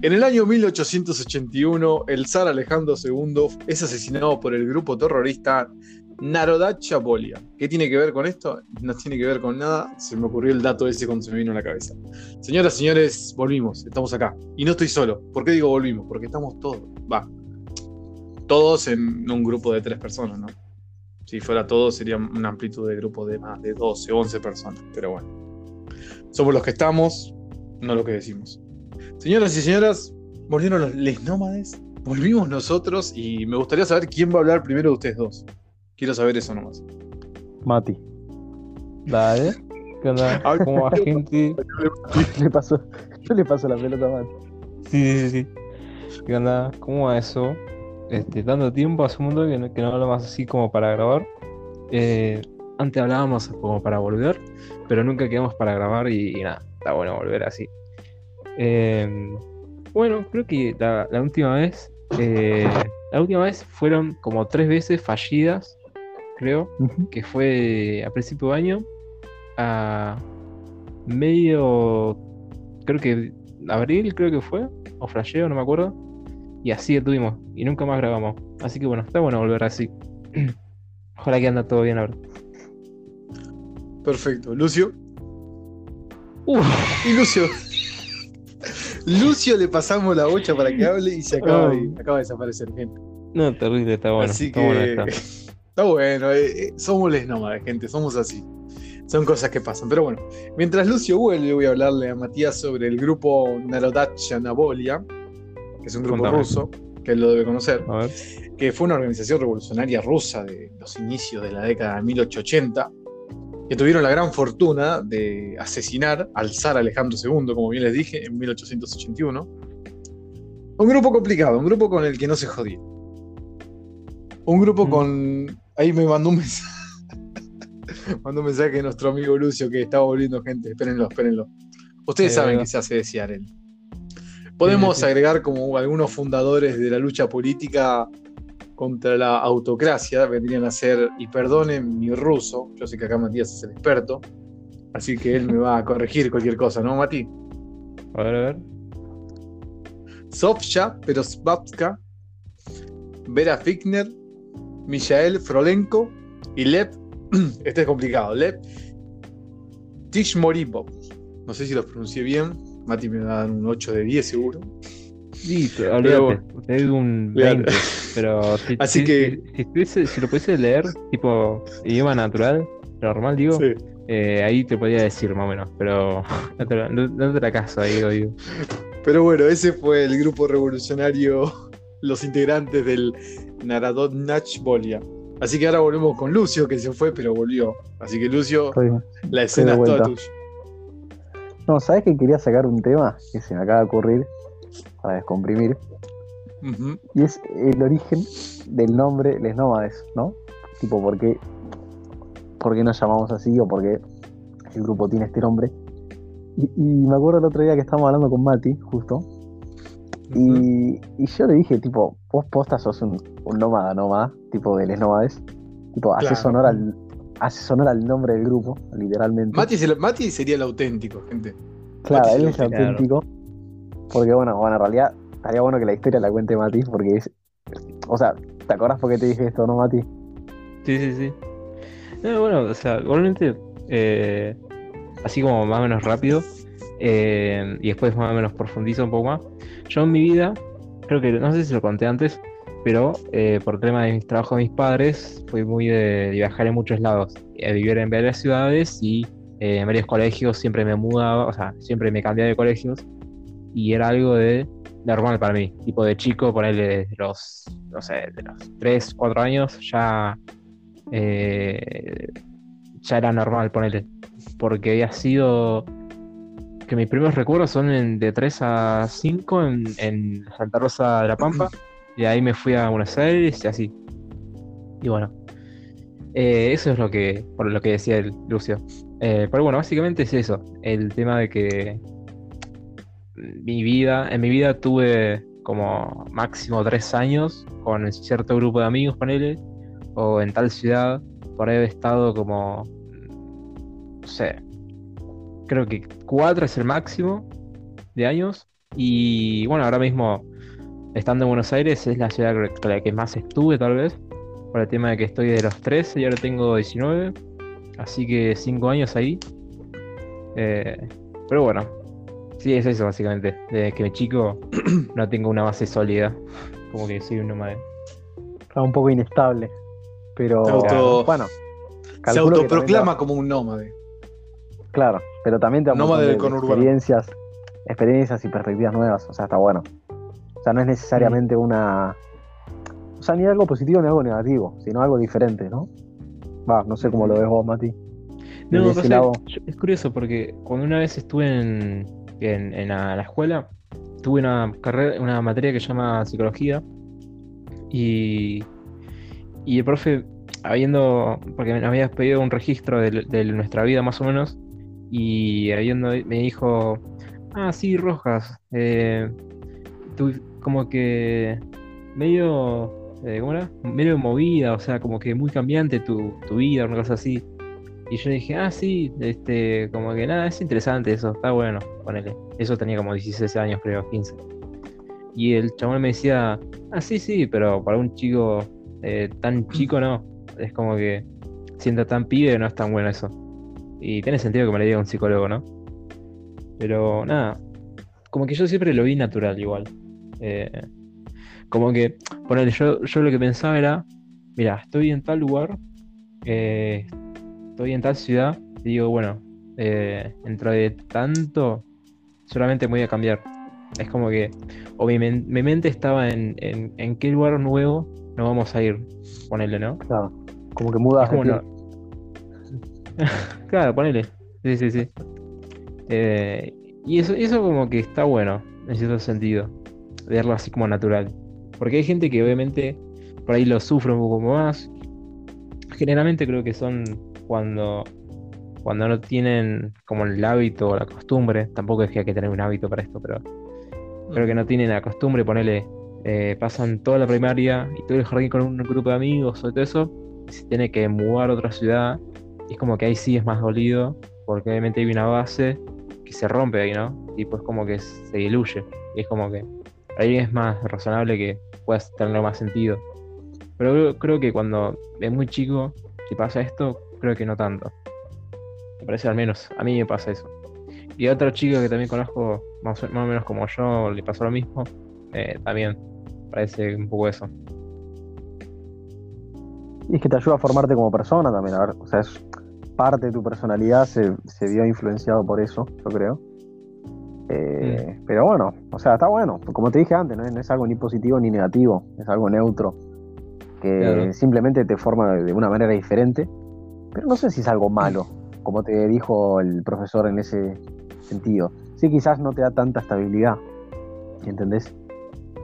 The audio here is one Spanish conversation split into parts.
En el año 1881, el zar Alejandro II es asesinado por el grupo terrorista Naroda Chapolia. ¿Qué tiene que ver con esto? No tiene que ver con nada. Se me ocurrió el dato ese cuando se me vino a la cabeza. Señoras, señores, volvimos. Estamos acá. Y no estoy solo. ¿Por qué digo volvimos? Porque estamos todos. Va. Todos en un grupo de tres personas, ¿no? Si fuera todos, sería una amplitud de grupo de más de 12, 11 personas. Pero bueno. Somos los que estamos, no lo que decimos. Señoras y señoras, volvieron los les nómades, volvimos nosotros y me gustaría saber quién va a hablar primero de ustedes dos. Quiero saber eso nomás. Mati. Dale. ¿Qué onda? ¿Cómo va, gente? Yo le paso, yo le paso la pelota a Mati. Sí, sí, sí. ¿Qué onda? ¿Cómo va eso? Este, tanto tiempo, hace un mundo que no, que no hablamos así como para grabar. Eh, antes hablábamos como para volver, pero nunca quedamos para grabar y, y nada, está bueno volver así. Eh, bueno, creo que la, la última vez, eh, la última vez fueron como tres veces fallidas, creo, que fue a principio de año, a medio, creo que abril, creo que fue, o flasheo, no me acuerdo, y así estuvimos, y nunca más grabamos. Así que bueno, está bueno volver así. Ojalá que anda todo bien ahora. Perfecto. Lucio. Uf, Y Lucio. Lucio le pasamos la bocha para que hable y se acaba, de, Ay. acaba de desaparecer, gente. no, terrible, está bueno. así está que bueno está. está bueno. eh, eh, somos les nómades, gente. Somos así. Son cosas que pasan. Pero bueno, mientras Lucio vuelve, voy a hablarle a Matías sobre el grupo Narodacha Nabolia, que es un grupo Contame. ruso, que él lo debe conocer. A ver. que fue una organización revolucionaria rusa de los inicios de la década de 1880, que tuvieron la gran fortuna de asesinar al zar Alejandro II, como bien les dije, en 1881. Un grupo complicado, un grupo con el que no se jodía. Un grupo Mm. con... Ahí me mandó un mensaje. mandó un mensaje nuestro amigo Lucio que estaba volviendo gente. Espérenlo, espérenlo. Ustedes Ahí saben que se hace desear él. Podemos agregar como algunos fundadores de la lucha política contra la autocracia, vendrían a ser, y perdonen mi ruso, yo sé que acá Matías es el experto, así que él me va a corregir cualquier cosa, ¿no, Mati? A ver, a ver. Sofya Perosvapska, Vera Fickner, Michael Frolenko y Lev, este es complicado, Lev Tishmoripov. No sé si lo pronuncié bien, Mati me va a dar un 8 de 10 seguro. Sí, olvídate, te doy un Olvídate. 20, pero si, Así si- que- si, si estuviese- si lo pudiese leer, tipo idioma natural, normal digo, Sí. eh, ahí te podría decir más o menos, pero no te, la- no- no te la caso ahí, digo. Pero bueno, ese fue el grupo revolucionario, los integrantes del Narodnach Volia. Así que ahora volvemos con Lucio, que se fue, pero volvió. Así que Lucio, Estoy- la escena es toda tuya. No, ¿sabes que quería sacar un tema que se me acaba de ocurrir para descomprimir? Y es el origen del nombre Les Nómades, ¿no? Tipo, ¿por qué, por qué nos llamamos así o por qué el grupo tiene este nombre? Y, y me acuerdo el otro día que estábamos hablando con Mati, justo, y, y yo le dije, tipo, vos posta sos un, un nómada, nómada, tipo de Les Nómades. Tipo, haces Claro. honor al, haces honor al nombre del grupo, literalmente. Mati, es el- Mati sería el auténtico, gente. Claro, Mati él es el auténtico. Porque bueno, bueno, en realidad estaría bueno que la historia la cuente Mati, porque es. O sea, ¿te acordás por qué te dije esto, no, Mati? Sí, sí, sí. No, bueno, o sea, igualmente, eh, así como más o menos rápido, eh, y después más o menos profundizo un poco más. Yo en mi vida, creo que, no sé si lo conté antes, pero eh, por tema de mis trabajos de mis padres, fui muy de, de viajar en muchos lados, eh, vivir en varias ciudades y en varios colegios, siempre me mudaba, o sea, siempre me cambiaba de colegios, y era algo de normal para mí, tipo de chico, ponerle desde los, no sé, de los 3, 4 años, ya eh, ya era normal ponerle. Porque había sido. Que mis primeros recuerdos son en- de 3 a 5 en, en Santa Rosa de la Pampa. Y ahí me fui a Buenos Aires y así. Y bueno. eh, eso es lo que. Por lo que decía el Lucio. Eh, pero bueno, básicamente es eso. El tema de que. Mi vida. En mi vida tuve como máximo 3 años con cierto grupo de amigos, ponele o en tal ciudad, por ahí he estado como, no sé, creo que cuatro es el máximo de años, Y bueno, ahora mismo, estando en Buenos Aires, es la ciudad con la que más estuve, tal vez, por el tema de que estoy de los 13 y ahora tengo 19. Así que 5 años ahí. Eh, pero bueno, sí, es eso básicamente. Desde que me chico no tengo una base sólida. Como que soy un nómade. Está un poco inestable. Pero Se auto- bueno. Se autoproclama como un nómade. Claro, pero también te Nómade del experiencias, experiencias y perspectivas nuevas. O sea, está bueno. O sea, no es necesariamente una. O sea, ni algo positivo ni algo negativo, sino algo diferente, ¿no? Va, no sé cómo lo ves vos, Mati. No, lado. yo- es curioso porque cuando una vez estuve en, en, la, la escuela, tuve una carrera, una materia que se llama psicología y, y el profe, habiendo, porque me había pedido un registro de, nuestra vida más o menos, y habiendo, me dijo, ah, sí, Rojas, eh, como que medio, eh, ¿cómo era? Medio movida, o sea, como que muy cambiante tu, tu vida, una cosa así. Y yo dije, ah, sí, este, como que nada, es interesante eso, está bueno, ponele. Eso tenía como 16 años, creo, 15. Y el chabón me decía, ah, sí, sí, pero para un chico eh, tan chico no. Es como que sienta tan pibe no es tan bueno eso. Y tiene sentido que me lo diga un psicólogo, ¿no? Pero nada, como que yo siempre lo vi natural igual. Eh, como que, ponele, yo, yo lo que pensaba era, mira, estoy en tal lugar, eh, estoy en tal ciudad, y digo, bueno, eh, dentro de tanto, solamente me voy a cambiar. Es como que, o mi, men- mi mente estaba en, en, en qué lugar nuevo nos vamos a ir, ponele, ¿no? Claro. Como que mudas Es como no- Claro, ponele. Sí, sí, sí. Eh, y eso, eso como que está bueno, en cierto sentido. Verlo así como natural. Porque hay gente que obviamente por ahí lo sufre un poco más. Generalmente creo que son cuando, cuando no tienen como el hábito o la costumbre. Tampoco es que hay que tener un hábito para esto, pero creo que no tienen la costumbre, ponele, eh, pasan toda la primaria y todo el jardín con un grupo de amigos o todo eso, y se tiene que mudar a otra ciudad, y es como que ahí sí es más dolido, porque obviamente hay una base que se rompe ahí, ¿no? Y pues como que se diluye, y es como que ahí es más razonable que puedas tener más sentido. Pero creo, creo que cuando es muy chico, si pasa esto, creo que no tanto. Me parece al menos, a mí me pasa eso. Y a otra chica que también conozco, más o, más o menos como yo, le pasó lo mismo. eh, también parece un poco eso. Y es que te ayuda a formarte como persona también, a ver, o sea, es parte de tu personalidad se, se vio influenciado por eso, yo creo. Eh, Pero bueno, o sea, está bueno, como te dije antes, ¿no? es, no es algo ni positivo ni negativo, es algo neutro, que Claro. simplemente te forma de una manera diferente, pero no sé si es algo malo, como te dijo el profesor en ese sentido. Sí, quizás no te da tanta estabilidad, ¿entendés?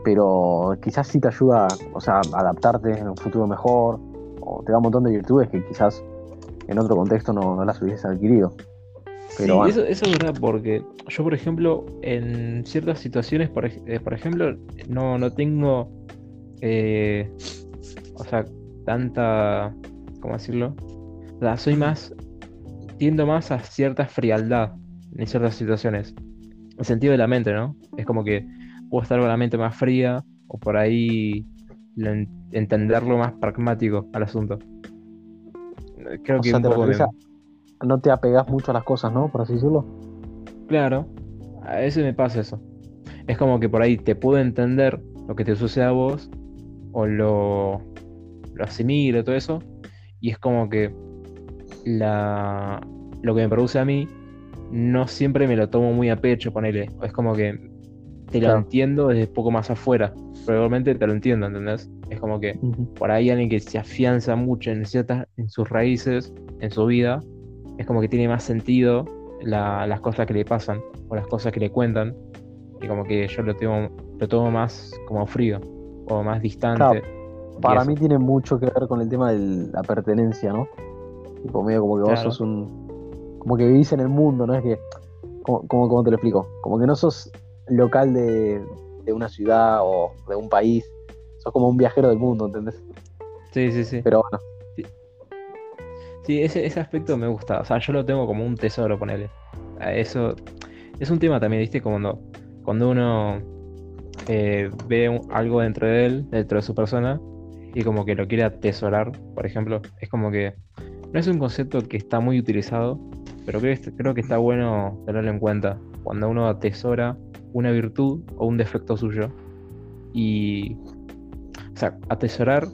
Pero quizás sí te ayuda, o sea, a adaptarte en un futuro mejor, o te da un montón de virtudes que quizás en otro contexto no, no las hubieses adquirido. Pero Sí, bueno, eso, eso es verdad, porque yo, por ejemplo, en ciertas situaciones, por, eh, por ejemplo, no, no tengo, eh, o sea, tanta, ¿cómo decirlo? Sea, soy más, tiendo más a cierta frialdad en ciertas situaciones, el sentido de la mente, ¿no? Es como que puedo estar con la mente más fría, o por ahí lo en- entenderlo más pragmático al asunto. Creo o que sea, un te poco me- no te apegas mucho a las cosas, ¿no? Por así decirlo. Claro, a veces me pasa eso. Es como que por ahí te puedo entender lo que te sucede a vos, o lo, lo asimilo, todo eso, y es como que la, lo que me produce a mí no siempre me lo tomo muy a pecho, ponele. Es como que te lo Claro. entiendo desde poco más afuera. Probablemente te lo entiendo, ¿entendés? Es como que por ahí alguien que se afianza mucho en ciertas, en sus raíces, en su vida, es como que tiene más sentido la- las cosas que le pasan o las cosas que le cuentan. Y como que yo lo tomo, lo tomo más como frío o más distante. Para mí tiene mucho que ver con el tema de la pertenencia, ¿no? Tipo, medio como que vos sos un. Como que vivís en el mundo, ¿no? Es que. ¿Cómo, cómo, cómo te lo explico? Como que no sos local de, de una ciudad o de un país. Sos como un viajero del mundo, ¿entendés? Sí, sí, sí. Pero bueno, Sí, ese, ese aspecto me gusta. O sea, yo lo tengo como un tesoro, ponele. Eso es un tema también, ¿viste? Como cuando, cuando uno eh, ve un- algo dentro de él, dentro de su persona, y como que lo quiere atesorar, por ejemplo, es como que no es un concepto que está muy utilizado, pero creo, creo que está bueno tenerlo en cuenta cuando uno atesora una virtud o un defecto suyo. Y, o sea, atesorar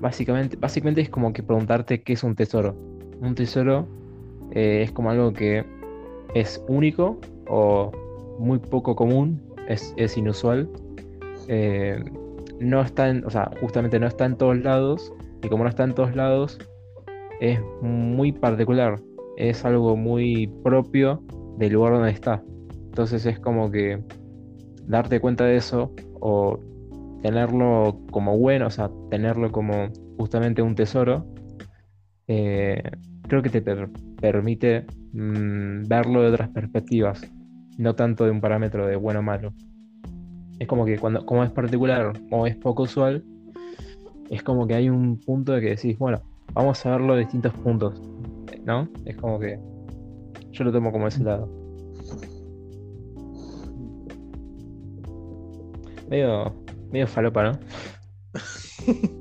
básicamente, básicamente es como que preguntarte qué es un tesoro. Un tesoro eh, es como algo que es único o muy poco común, es, es inusual. eh, no está en, o sea, justamente no está en todos lados, y como no está en todos lados, es muy particular, es algo muy propio del lugar donde está. Entonces es como que darte cuenta de eso o tenerlo como bueno, o sea, tenerlo como justamente un tesoro, eh, creo que te per- permite mm, verlo de otras perspectivas, no tanto de un parámetro de bueno o malo. Es como que cuando, como es particular o es poco usual, es como que hay un punto de que decís, bueno, vamos a verlo de distintos puntos, ¿no? Es como que yo lo tomo como ese lado. Medio, medio falopa, ¿no?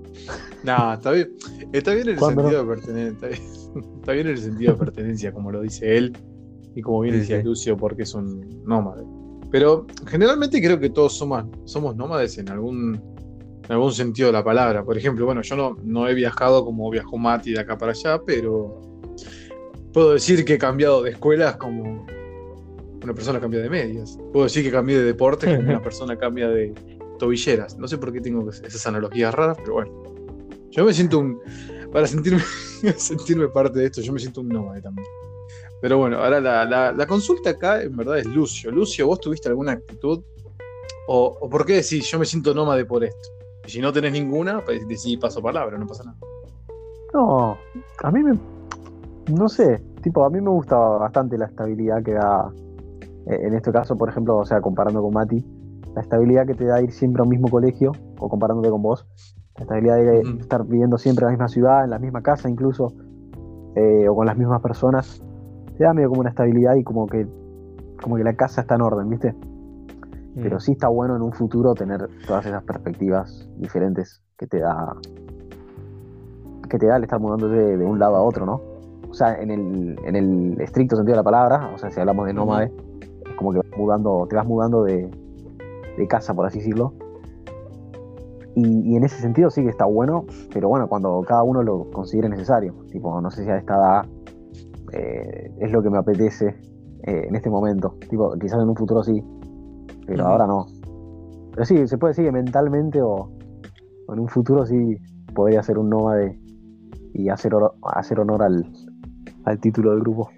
No, está bien. Está bien en el ¿Cuándo sentido de pertenencia. Está bien, está bien en el sentido de pertenencia, como lo dice él. Y como bien Sí, decía sí. Lucio, porque es un nómade. Pero generalmente creo que todos somos, somos nómades en algún, en algún sentido de la palabra. Por ejemplo, bueno, yo no, no he viajado como viajó Mati de acá para allá, pero puedo decir que he cambiado de escuelas como una persona cambia de medias. Puedo decir que cambié de deporte como una persona cambia de tobilleras. No sé por qué tengo esas analogías raras, pero bueno. Yo me siento un. Para sentirme, sentirme parte de esto, yo me siento un nómade también. Pero bueno, ahora la, la- la consulta acá en verdad es Lucio. Lucio, ¿vos tuviste alguna actitud? ¿O, o por qué decís yo me siento nómade por esto? Y si no tenés ninguna, pues decís paso palabra, no pasa nada. No, a mí me. No sé, tipo, a mí me gusta bastante la estabilidad que da. eh, En este caso, por ejemplo, o sea, comparando con Mati, la estabilidad que te da ir siempre a un mismo colegio, o comparándote con vos, la estabilidad de estar viviendo siempre en la misma ciudad, en la misma casa incluso, eh, o con las mismas personas, te da medio como una estabilidad y como que, como que la casa está en orden, ¿viste? Pero Mm. sí está bueno en un futuro tener todas esas perspectivas diferentes que te da que te da el estar mudándote de, de un lado a otro, ¿no? O sea, en el, en el estricto sentido de la palabra, o sea, si hablamos de nómade, es como que vas mudando, te vas mudando de, de casa, por así decirlo. Y, y en ese sentido sí que está bueno, pero bueno, cuando cada uno lo considere necesario. Tipo, no sé si a esta edad eh, es lo que me apetece eh, en este momento. Tipo, quizás en un futuro sí, pero ahora no. Pero sí, se puede decir que mentalmente o, o en un futuro sí podría ser un nómade y hacer, oro- hacer honor al, al título del grupo.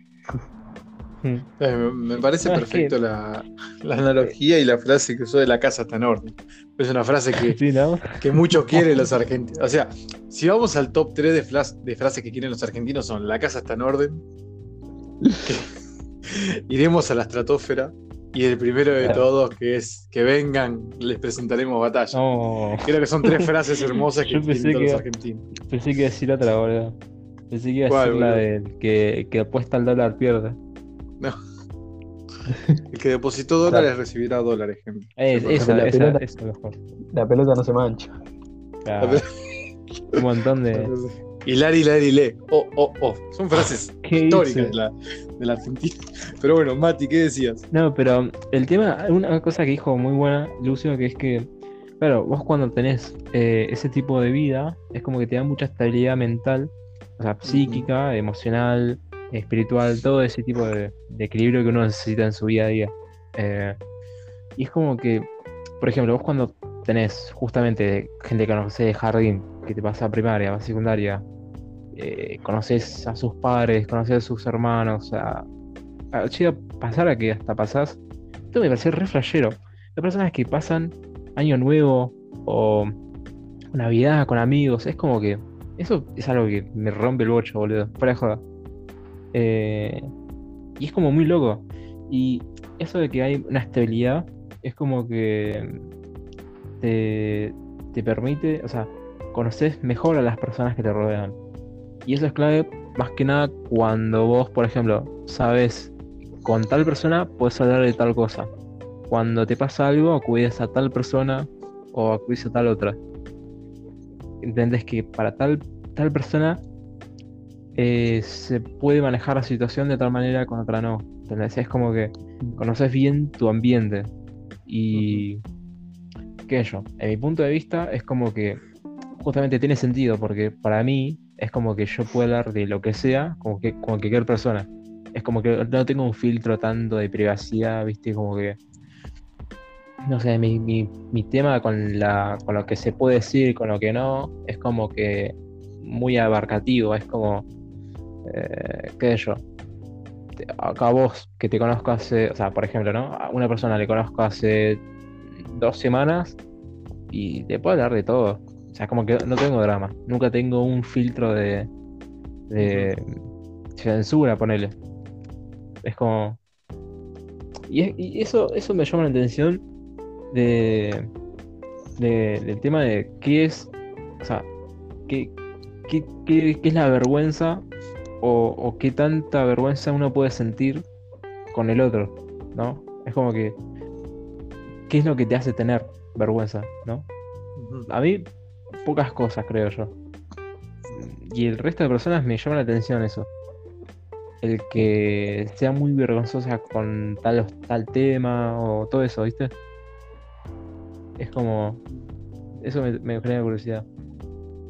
Mm. Eh, me, parece perfecto la, la analogía y la frase que usó de la casa está en orden. Es una frase que, Sí, ¿no? que muchos quieren los argentinos. O sea, si vamos al top 3 de, flas- de frases que quieren los argentinos son la casa está en orden, que- iremos a la estratosfera y el primero de todos que es que vengan, les presentaremos batalla. No, Creo que son tres frases hermosas que tienen todos los argentinos. pensé que iba a decir otra, boludo. Pensé que iba a ¿Cuál, decir la del que, que apuesta al dólar pierde. El que depositó dólares recibirá dólares, gente. Es, esa, la esa, pelota. esa mejor. La pelota no se mancha. Claro, un montón de. Hilari, hilari, le. Oh, oh, oh. Son frases ¿Qué históricas de la, de la Argentina. Pero bueno, Mati, ¿qué decías? No, pero el tema, una cosa que dijo muy buena Lucio, que es que, claro, vos cuando tenés eh, ese tipo de vida, es como que te da mucha estabilidad mental, o sea, psíquica, emocional, espiritual, todo ese tipo de, de equilibrio que uno necesita en su día a día. Eh, y es como que, por ejemplo, vos cuando tenés justamente gente que conoces de jardín, que te pasa a primaria, vas a secundaria, eh, conoces a sus padres, conoces a sus hermanos, a, a- llega a pasar a que hasta pasás. Esto me parece re flashero. Hay personas que pasan Año Nuevo o Navidad con amigos. Es como que. Eso es algo que me rompe el bocho, boludo. Fuera de joda. Eh, y es como muy loco. Y eso de que hay una estabilidad es como que te, te permite, o sea, conoces mejor a las personas que te rodean. Y eso es clave más que nada cuando vos, por ejemplo, sabes con tal persona puedes hablar de tal cosa. cuando te pasa algo, acudes a tal persona o acudes a tal otra. Entendés que para tal, tal persona eh, se puede manejar la situación de tal manera con otra no. ¿Entendés? Es como que conoces bien tu ambiente. Y. ¿Qué sé yo? En mi punto de vista, es como que justamente tiene sentido, porque para mí es como que yo puedo hablar de lo que sea, como que como cualquier persona. Es como que no tengo un filtro tanto de privacidad, ¿viste? Como que. No sé, mi, mi, mi tema con, la, con lo que se puede decir y con lo que no, es como que muy abarcativo, es como. Eh, ¿Qué sé yo? Acá vos que te conozco hace, o sea, por ejemplo, ¿no? A una persona le conozco hace dos semanas y te puedo hablar de todo. O sea, como que no tengo drama. Nunca tengo un filtro de, de censura, ponele. Es como. Y, es- y eso, eso me llama la atención de, de- del tema de qué es. O sea, qué, qué, qué- es la vergüenza o qué tanta vergüenza uno puede sentir con el otro, ¿no? Es como que. ¿Qué es lo que te hace tener vergüenza, ¿no? A mí, pocas cosas, creo yo. Y el resto de personas me llama la atención eso. El que sea muy vergonzosa con tal, tal tema o todo eso, ¿viste? Es como. Eso me, me genera curiosidad.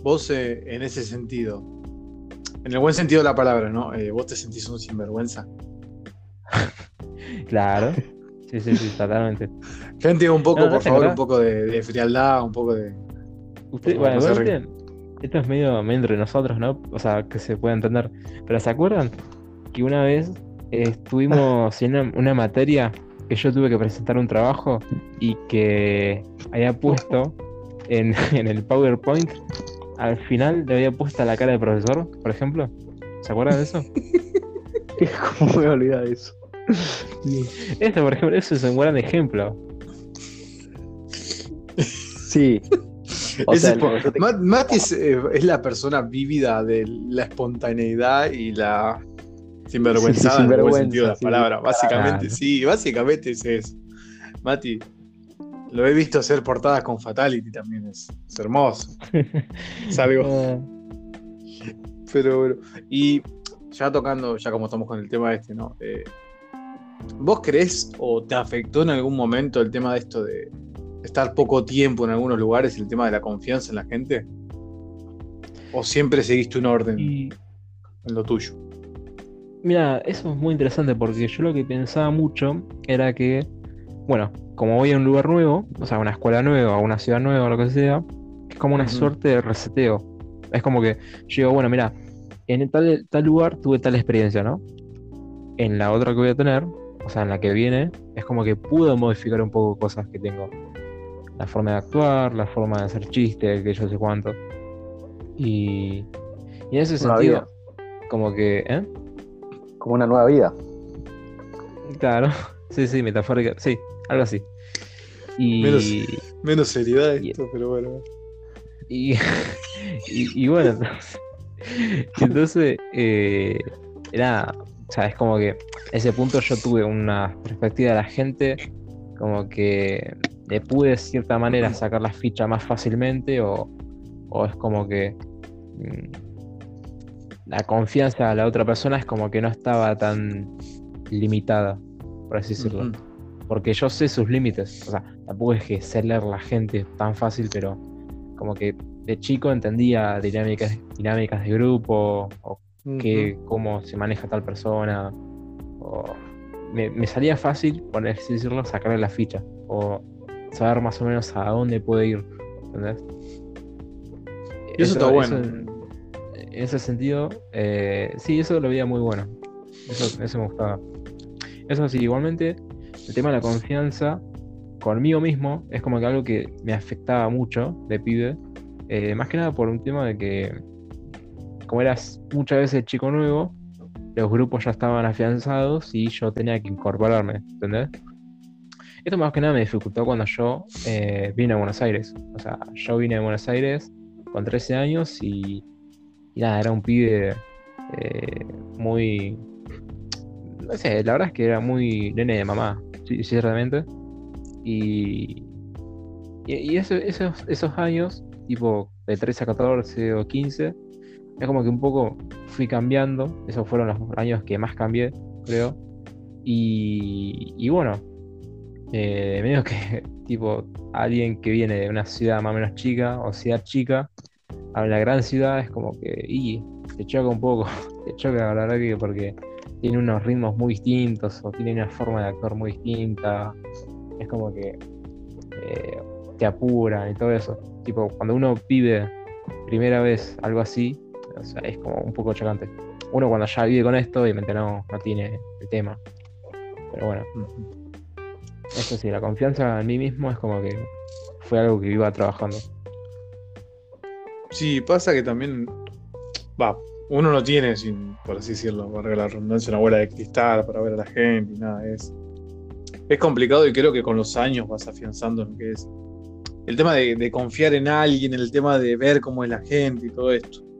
Vos, eh, en ese sentido, en el buen sentido de la palabra, ¿no? Eh, vos te sentís un sinvergüenza. Claro. Sí, sí, sí, totalmente. Gente, un poco, No, no por favor, acordás. un poco de, de frialdad, un poco de. Usted, bueno, no esto es medio, medio entre nosotros, ¿no? O sea, que se puede entender. Pero ¿se acuerdan que una vez eh, estuvimos en una, una materia que yo tuve que presentar un trabajo y que había puesto en, en el PowerPoint, al final le había puesto la cara del profesor, por ejemplo? ¿Se acuerdan de eso? ¿Cómo me voy a olvidar de eso? Eso, por ejemplo, eso es un gran ejemplo. Sí. O Ese sea, es por- yo te- Ma- Mati es, eh, es la persona vívida de la espontaneidad y la sinvergüenzada Sí, sí, en el sentido de la sí. palabra. Básicamente, Claro. sí, básicamente es eso. Mati, lo he visto hacer portadas con Fatality también, es, es hermoso. Es algo. Ah, Pero bueno. Y ya tocando, ya como estamos con el tema este, ¿no? Eh, ¿Vos creés o te afectó en algún momento el tema de esto de estar poco tiempo en algunos lugares, el tema de la confianza en la gente? ¿O siempre seguiste un orden y en lo tuyo? Mira, eso es muy interesante porque yo lo que pensaba mucho era que, bueno, como voy a un lugar nuevo, o sea, a una escuela nueva, a una ciudad nueva, o lo que sea, es como una suerte de reseteo. Es como que yo digo, bueno, mira, en tal, tal lugar tuve tal experiencia, ¿no? En la otra que voy a tener, o sea, en la que viene, es como que puedo modificar un poco cosas que tengo. La forma de actuar, la forma de hacer chistes, que yo sé cuánto. Y, y en ese Una sentido, vida. como que, ¿eh? Como una nueva vida. Claro, sí, sí, metafórica, sí, algo así. Y, Menos- Menos seriedad Y- esto, pero bueno. y, y, y bueno, entonces, entonces eh, era, o sea, es como que ese punto yo tuve una perspectiva de la gente, como que le pude de cierta manera sacar la ficha más fácilmente, o, o es como que mm, la confianza a la otra persona es como que no estaba tan limitada, por así decirlo. Porque yo sé sus límites. O sea, tampoco es que sé leer la gente tan fácil, pero como que de chico entendía dinámicas, dinámicas de grupo, o que, cómo se maneja tal persona. O me, me salía fácil, por así decirlo, sacarle la ficha. O saber más o menos a dónde puede ir. ¿Entendés? Y eso, está bueno. en, en ese sentido, eh, sí, eso lo veía muy bueno. Eso, eso me gustaba. Eso sí, igualmente, el tema de la confianza conmigo mismo es como que algo que me afectaba mucho de pibe. eh, más que nada por un tema de que, como eras muchas veces chico nuevo, los grupos ya estaban afianzados y yo tenía que incorporarme, ¿entendés? Esto más que nada me dificultó cuando yo eh, vine a Buenos Aires. O sea, yo vine a Buenos Aires con 13 años y, y nada, era un pibe eh, muy... No sé, la verdad es que era muy nene de mamá, sí, ciertamente. Y, y, y eso- esos, esos años, tipo de 13 a 14 o 15, es como que un poco fui cambiando. Esos fueron los años que más cambié, creo. Y, bueno, eh, medio que tipo alguien que viene de una ciudad más o menos chica o ciudad chica a la gran ciudad es como que y te choca un poco, te choca la verdad que porque tiene unos ritmos muy distintos o tiene una forma de actuar muy distinta. Es como que eh, te apuran y todo eso. Tipo, cuando uno vive primera vez algo así, o sea, es como un poco chocante. Uno cuando ya vive con esto, obviamente no, no tiene el tema. Pero bueno, eso sí, la confianza en mí mismo es como que fue algo que iba trabajando. Sí, pasa que también. Va, uno no tiene, sin, por así decirlo, valga la redundancia, una bola de cristal para ver a la gente y nada. Es, es complicado y creo que con los años vas afianzando lo que es el tema de, de confiar en alguien, el tema de ver cómo es la gente y todo esto.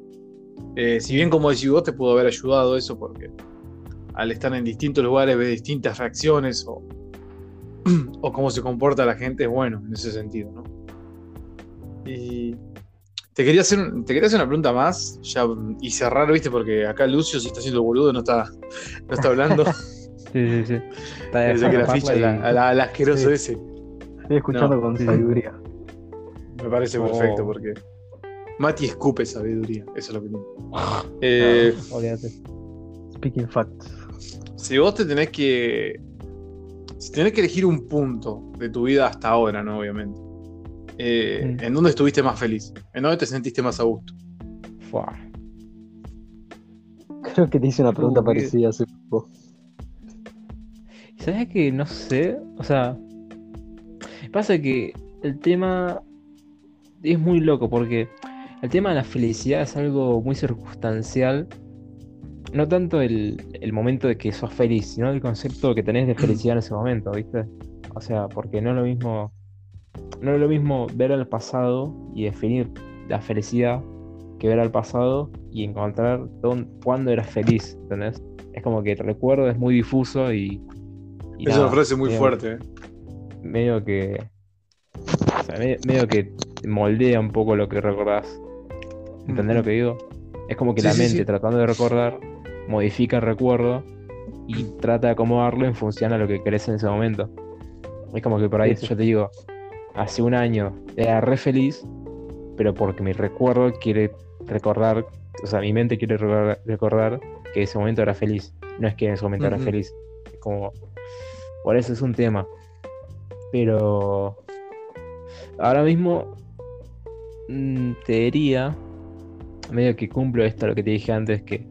Eh, si bien, como decís vos, te pudo haber ayudado eso porque al estar en distintos lugares ves distintas reacciones o, o cómo se comporta la gente, es bueno en ese sentido, ¿no? Y te quería hacer, te quería hacer una pregunta más ya, y cerrar, ¿viste? Porque acá Lucio se está haciendo boludo, no está, no está hablando. Sí, sí, sí. Está Pensé que la ficha y- al, al- al asqueroso Sí. ese. Estoy escuchando No, con sabiduría. Me parece Oh. perfecto porque Mati escupe sabiduría, eso es lo que tiene. Eh, Olvídate. Speaking facts. si vos te tenés que. Si tenés que elegir un punto de tu vida hasta ahora, ¿no? Obviamente. eh, Mm. ¿En dónde estuviste más feliz? ¿En dónde te sentiste más a gusto? Fua. Creo que te hice una pregunta parecida hace poco. ¿Y ¿Sabes que no sé? O sea, pasa que el tema es muy loco porque el tema de la felicidad es algo muy circunstancial. No tanto el, el momento de que sos feliz, sino el concepto que tenés de felicidad en ese momento, ¿viste? O sea, porque no es lo mismo, no es lo mismo ver al pasado y definir la felicidad que ver al pasado y encontrar dónde, cuándo eras feliz, ¿entendés? Es como que el recuerdo es muy difuso y, y nada, parece muy medio- fuerte. ¿eh? Medio que. o sea, medio, medio que moldea un poco lo que recordás. ¿Entendés lo que digo? Es como que Sí, la mente, sí. tratando de recordar, modifica el recuerdo y trata de acomodarlo en función a lo que querés en ese momento. Es como que por ahí yo te digo, hace un año era re feliz, pero porque mi recuerdo quiere recordar, o sea, mi mente quiere recordar, que ese momento era feliz. No es que en ese momento era feliz. Es como. Por eso es un tema. Pero. Ahora mismo. mm, Te diría. Medio que cumplo esto, lo que te dije antes, que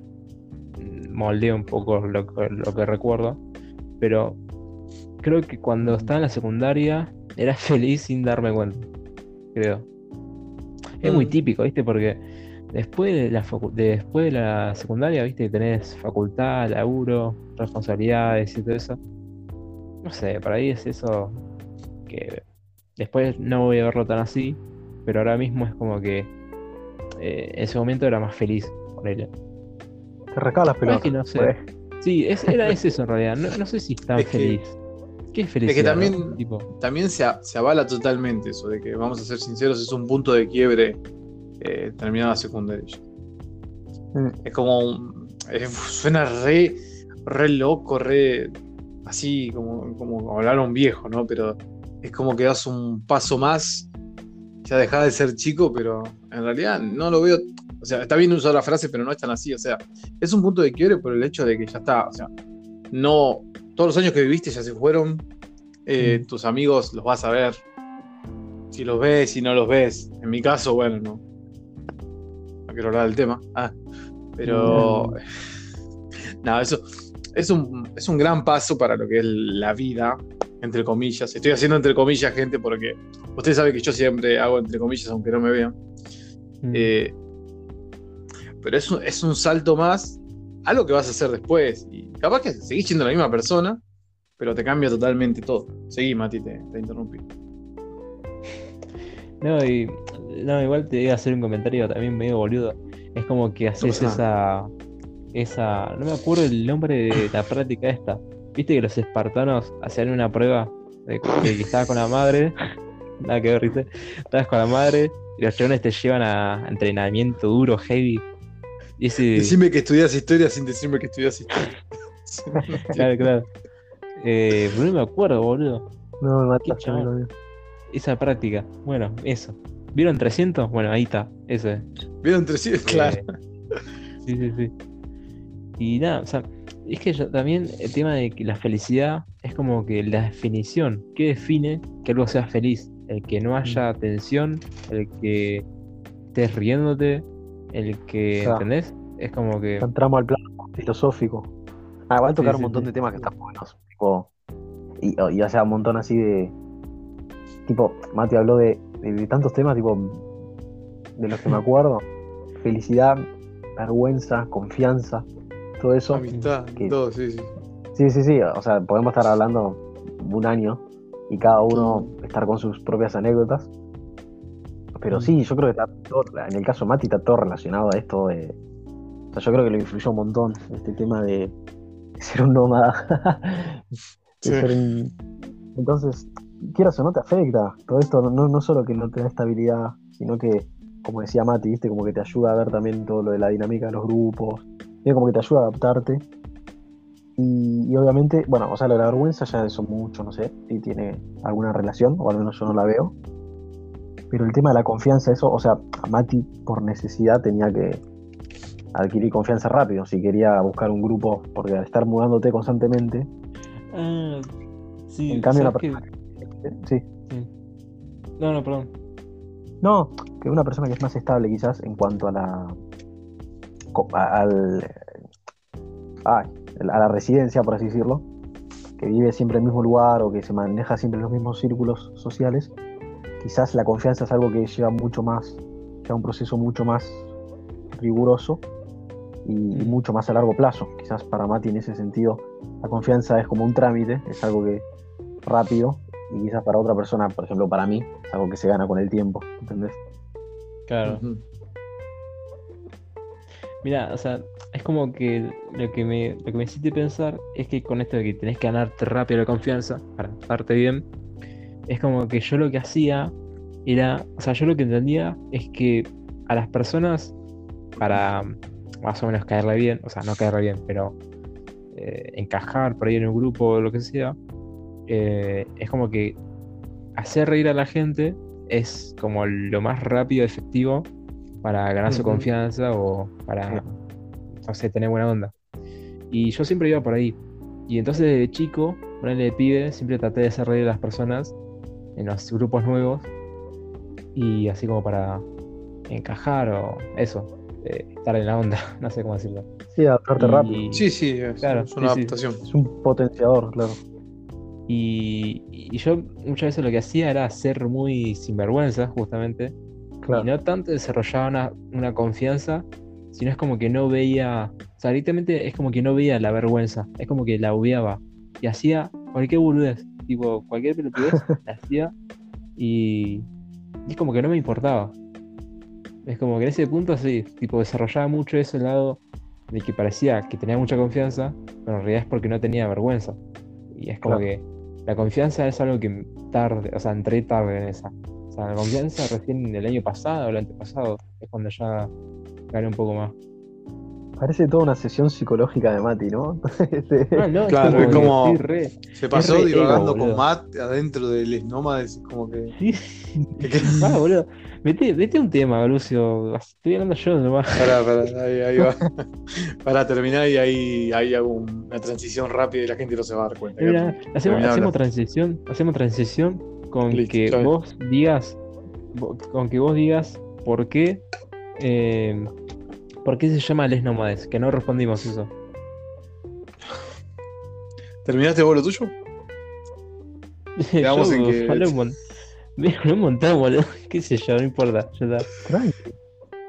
moldeo un poco lo, que- lo que recuerdo. Pero. Creo que cuando estaba en la secundaria. Era feliz sin darme cuenta. Creo. Es muy Mm. típico, ¿viste? Porque después de la, de- después de la secundaria, ¿viste? Que tenés facultad, laburo, responsabilidades y todo eso. No sé, para ahí es eso que después no voy a verlo tan así, pero ahora mismo es como que eh, en ese momento era más feliz con él. Te rascaba las pelotas. que no sé. pues. Sí, es, era es eso en realidad. No, no sé si tan Es que- feliz. ¿Qué es felicidad? no? también- Tipo, También se, a- se avala totalmente eso de que, vamos a ser sinceros, es un punto de quiebre eh, terminada secundaria. Mm. Es como un- eh, suena re, re loco, re así como, como hablar a un viejo, ¿no? Pero es como que das un paso más, ya dejás de ser chico, pero en realidad no lo veo. O sea, está bien usar la frase, pero no es tan así. O sea, es un punto de quiebre por el hecho de que ya está. O sea, no. Todos los años que viviste ya se fueron. eh, Mm. Tus amigos los vas a ver. Si los ves, si no los ves. En mi caso, bueno, no. No quiero hablar del tema. Ah, pero. No, eso es un, es un gran paso para lo que es la vida, entre comillas. Estoy haciendo entre comillas, gente, porque ustedes saben que yo siempre hago entre comillas, aunque no me vean. Mm, Eh, pero es un, es un salto más a lo que vas a hacer después. Y capaz que seguís siendo la misma persona, pero te cambia totalmente todo. Seguí, Mati, te, te interrumpí. No, y no, igual te iba a hacer un comentario también medio boludo. Es como que haces esa, esa, no me acuerdo el nombre de la práctica esta. Viste que los espartanos hacían una prueba De, de que estabas con la madre, nada que ver, ¿viste? Estabas con la madre y los chabones te llevan a entrenamiento duro, heavy. Y ese, Decime que estudias historia sin decirme que estudias historia. claro, claro. Eh, pero no me acuerdo, boludo. No, me mataste, mío. Esa práctica. Bueno, eso. ¿Vieron 300? Bueno, ahí está. Eso es. ¿Vieron 300? Claro. Eh, sí, sí, sí. Y nada, o sea, es que yo- también el tema de que la felicidad es como que la definición. ¿Qué define que algo sea feliz? El que no haya tensión, el que estés riéndote, el que. ¿Entendés? Es como que. Entramos al plano filosófico. Ah, igual Sí, tocar sí, un montón sí. de temas que están buenos. Tipo, y, y o sea, un montón así de. Tipo, Mati habló de, de- de tantos temas, tipo, de los que me acuerdo. Felicidad, vergüenza, confianza, todo eso. Amistad, que- todo, sí, sí. Sí, sí, sí. O sea, podemos estar hablando un año y cada uno estar con sus propias anécdotas. Pero Mm. sí, yo creo que está todo- en el caso de Mati está todo relacionado a esto de. O sea, yo creo que lo influyó un montón este tema de, ser un nómada. Sí. ser un- Entonces, quieras o no te afecta. Todo esto no, no solo que no te da estabilidad, sino que, como decía Mati, ¿viste? como que te ayuda a ver también todo lo de la dinámica de los grupos. Tiene como que te ayuda a adaptarte. Y, y obviamente, bueno, o sea, lo de la vergüenza ya eso mucho, no sé si tiene alguna relación, o al menos yo no la veo. Pero el tema de la confianza, eso, o sea, a Mati por necesidad tenía que adquirir confianza rápido si quería buscar un grupo, porque al estar mudándote constantemente, Ah, sí, En cambio, ¿sabes la qué? ¿eh? sí. No, no, perdón. No, que una persona que es más estable quizás en cuanto a la al ay, a la residencia, por así decirlo, que vive siempre en el mismo lugar o que se maneja siempre en los mismos círculos sociales, quizás la confianza es algo que lleva mucho más, lleva un proceso mucho más riguroso y, y mucho más a largo plazo. Quizás para Mati en ese sentido la confianza es como un trámite, es algo que rápido y quizás para otra persona, por ejemplo para mí, es algo que se gana con el tiempo, ¿entendés? Claro. Mira, o sea, es como que lo que me, lo que me hiciste pensar es que con esto de que tenés que ganarte rápido la confianza para darte bien, es como que yo lo que hacía era, o sea, yo lo que entendía es que a las personas, para más o menos caerle bien, o sea, no caerle bien, pero eh, encajar por ahí en un grupo o lo que sea, eh, es como que hacer reír a la gente es como lo más rápido y efectivo para ganar su confianza o para. No sé, tener buena onda. Y yo siempre iba por ahí. Y entonces de chico, ponele de pibe, siempre traté de hacer reír a las personas en los grupos nuevos. Y así como para encajar o eso, eh, estar en la onda, no sé cómo decirlo. Sí, adaptarte Y- rápido. Sí, sí, es, Claro, es una sí, sí. adaptación. Es un potenciador, claro. Y, y yo muchas veces lo que hacía era ser muy sinvergüenza, justamente. claro. Y no tanto desarrollaba una, una confianza, sino es como que no veía, o sea, directamente es como que no veía la vergüenza, es como que la obviaba. Y hacía cualquier boludez, tipo, cualquier pelotudez la hacía y, y es como que no me importaba. Es como que en ese punto sí, tipo, desarrollaba mucho ese lado de que parecía que tenía mucha confianza, pero en realidad es porque no tenía vergüenza. Y es como Claro. que la confianza es algo que tarde, o sea, entré tarde en esa. La confianza recién el año pasado o el antepasado es cuando ya gané un poco más. Parece toda una sesión psicológica de Mati, ¿no? Este, No, no, Claro, es es como, re. Se pasó re divagando ego, con. Matt adentro del Les Nómades, es como que. Sí. que- que- Ah, boludo. Vete, vete un tema, Lucio. Estoy hablando yo nomás. Pará, pará, ahí, ahí va. Para terminar y ahí, ahí hago un- una transición rápida y la gente no se va a dar cuenta. Mira, hacemos, transición, hacemos transición con Listo, que vos digas, con que vos digas por qué, eh, por qué se llama Les Nómades, que no respondimos eso. ¿Terminaste vos lo tuyo? Quedamos Yo en que- un, mon- montón, boludo. Qué sé yo, no importa. Ya tranqui.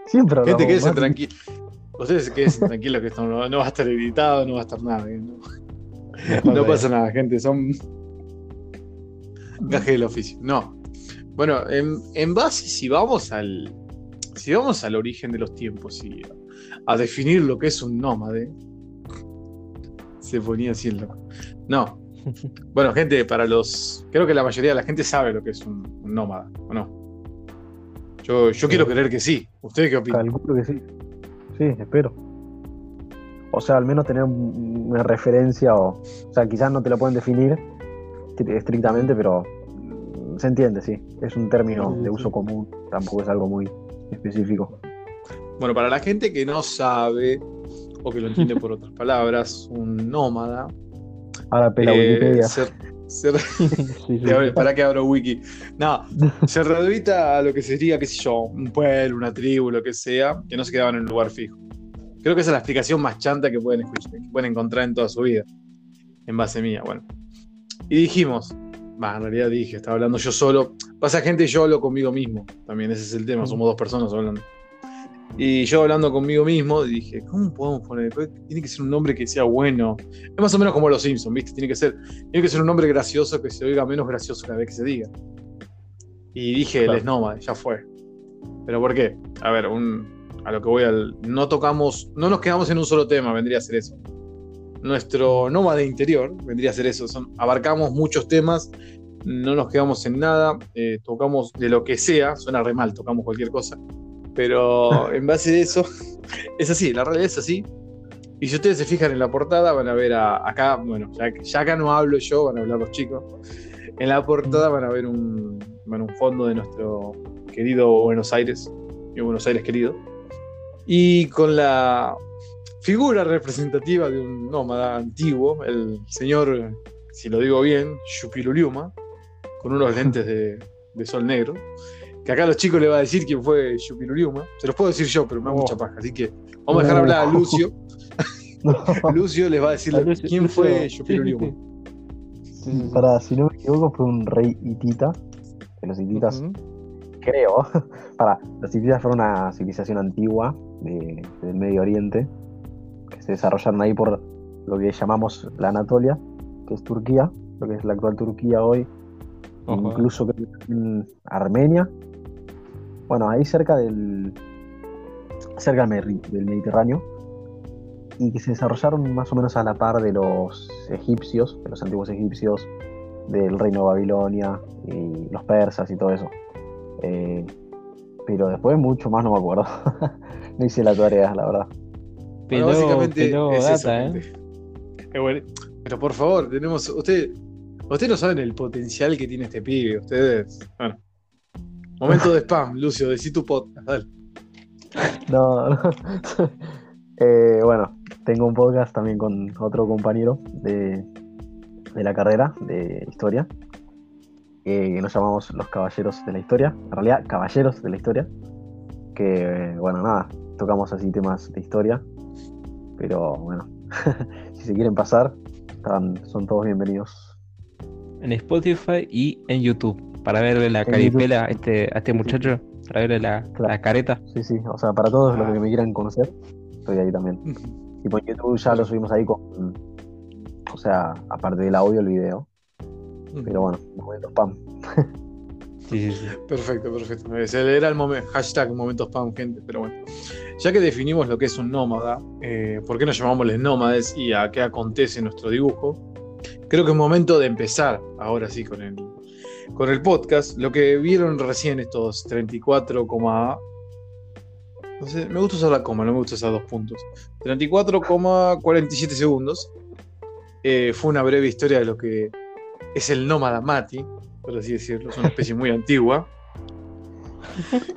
Siempre Gente, hablamos, Mati. tranquilos. Ustedes quédense tranquilos que esto no, no va a estar editado, no va a estar nada. No, no pasa nada, gente. Son gajes del oficio. No. Bueno, en, en base, si vamos al. Si vamos al origen de los tiempos y a, a definir lo que es un nómade, se ponía así el loco. No. Bueno, gente, para los. Creo que la mayoría de la gente sabe lo que es un, un nómada, ¿o no? Yo, yo quiero creer que sí. ¿Ustedes qué opinan? Calculo que sí. Sí, espero. O sea, al menos tener un- una referencia o... O sea, quizás no te lo pueden definir estrictamente, pero se entiende, sí. Es un término de uso común, tampoco es algo muy específico. Bueno, para la gente que no sabe o que lo entiende por otras palabras, un nómada. Ahora pela eh, Wikipedia. se- se- Sí, sí. para que abro wiki. No, se reduita a lo que sería, qué sé yo, un pueblo, una tribu, lo que sea, que no se quedaban en un lugar fijo. Creo que esa es la explicación más chanta que pueden escuchar, que pueden encontrar en toda su vida. En base mía, bueno. Y dijimos, va, en realidad dije, estaba hablando yo solo. Pasa gente, yo hablo conmigo mismo. También ese es el tema, somos dos personas hablando. Y yo hablando conmigo mismo, dije, ¿cómo podemos poner? Tiene que ser un nombre que sea bueno. Es más o menos como los Simpsons, ¿viste? Tiene que ser, tiene que ser un nombre gracioso que se oiga menos gracioso cada vez que se diga. Y dije, Claro. el Snowman, ya fue. ¿Pero por qué? A ver, un, a lo que voy al. No tocamos, no nos quedamos en un solo tema, vendría a ser eso. Nuestro nómada interior vendría a ser eso. Son, abarcamos muchos temas, no nos quedamos en nada, eh, tocamos de lo que sea, suena re mal, tocamos cualquier cosa. Pero en base a eso, es así, la realidad es así. Y si ustedes se fijan en la portada, van a ver a- acá, bueno, ya, ya acá no hablo yo, van a hablar los chicos. En la portada van a ver un, bueno, un fondo de nuestro querido Buenos Aires, mi Buenos Aires querido. Y con la figura representativa de un nómada antiguo, el señor, si lo digo bien, Yupiluliuma, con unos lentes de, de sol negro. Que acá a los chicos le va a decir quién fue Yupiluliuma. Se los puedo decir yo, pero me da Oh. mucha paja. Así que vamos a dejar hablar a Lucio. Lucio les va a decir Lucio- quién Lucio- fue Yupiluliuma. sí, sí, sí. Para, si no me equivoco, fue un rey hitita. De los hititas, creo. Para, los hititas fueron una civilización antigua de- del Medio Oriente que se desarrollaron ahí por lo que llamamos la Anatolia, que es Turquía, lo que es la actual Turquía hoy, Ojo. incluso creo que en Armenia. Bueno, ahí cerca del cerca del Mediterráneo y que se desarrollaron más o menos a la par de los egipcios, de los antiguos egipcios, del reino de Babilonia y los persas y todo eso. Eh, pero después mucho más no me acuerdo. no hice la tarea, la verdad. Bueno, básicamente peló es eso, ¿eh? Eh, bueno, pero por favor, tenemos. Usted, ustedes no saben el potencial que tiene este pibe. Ustedes. Bueno. Momento de spam, Lucio, decí tu podcast. Dale. No, no. Eh, bueno, tengo un podcast también con otro compañero de, de la carrera de historia, eh, que nos llamamos Los Caballeros de la Historia, en realidad Caballeros de la Historia, que eh, bueno, nada, tocamos así temas de historia, pero bueno, si se quieren pasar, están, son todos bienvenidos. En Spotify y en YouTube. Para verle la En caripela a este, a este muchacho. Para verle la, Claro. la careta. Sí, sí, o sea, para todos los Ah. que me quieran conocer, estoy ahí también. Y por YouTube ya lo subimos ahí con, o sea, aparte del audio, el video. Pero bueno, momento spam. Perfecto, perfecto. Era el hashtag momento spam, gente. Pero bueno, ya que definimos lo que es un nómada, eh, ¿por qué nos llamamos nómades y a qué acontece nuestro dibujo? Creo que es momento de empezar ahora sí con el, con el podcast. Lo que vieron recién estos 34, no sé, me gusta usar la coma, no me gusta usar dos puntos. 34,47 segundos. Eh, fue una breve historia de lo que es el nómada Mati, por así decirlo. Es una especie muy antigua.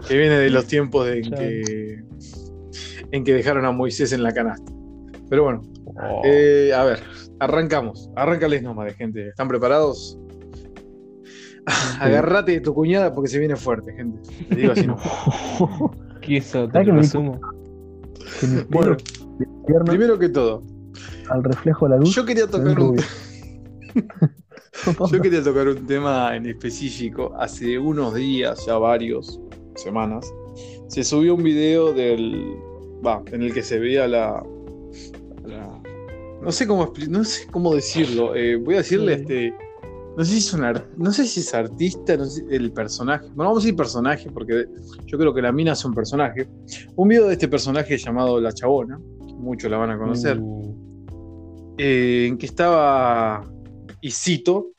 Que viene de los tiempos de en que, en que dejaron a Moisés en la canasta. Pero bueno, Oh. eh, a ver, arrancamos. Arráncales nómades, gente. ¿Están preparados? Agarrate de tu cuñada porque se viene fuerte, gente. Te digo así, ¿no? ¿Qué hizo? Te ¿Sabes que lo mi Bueno, de primero que todo, al reflejo de la luz. yo quería tocar un, rubio. Yo quería tocar un tema en específico. Hace unos días, ya varios semanas, se subió un video del. Va, en el que se veía la. la- no sé cómo no sé cómo decirlo. eh, voy a decirle Sí. este. No sé si es un no sé si es artista, no sé, el personaje. Bueno, vamos a decir personaje, porque yo creo que la mina es un personaje. Un video de este personaje llamado La Chabona, muchos la van a conocer Uh, eh, en que estaba y cito,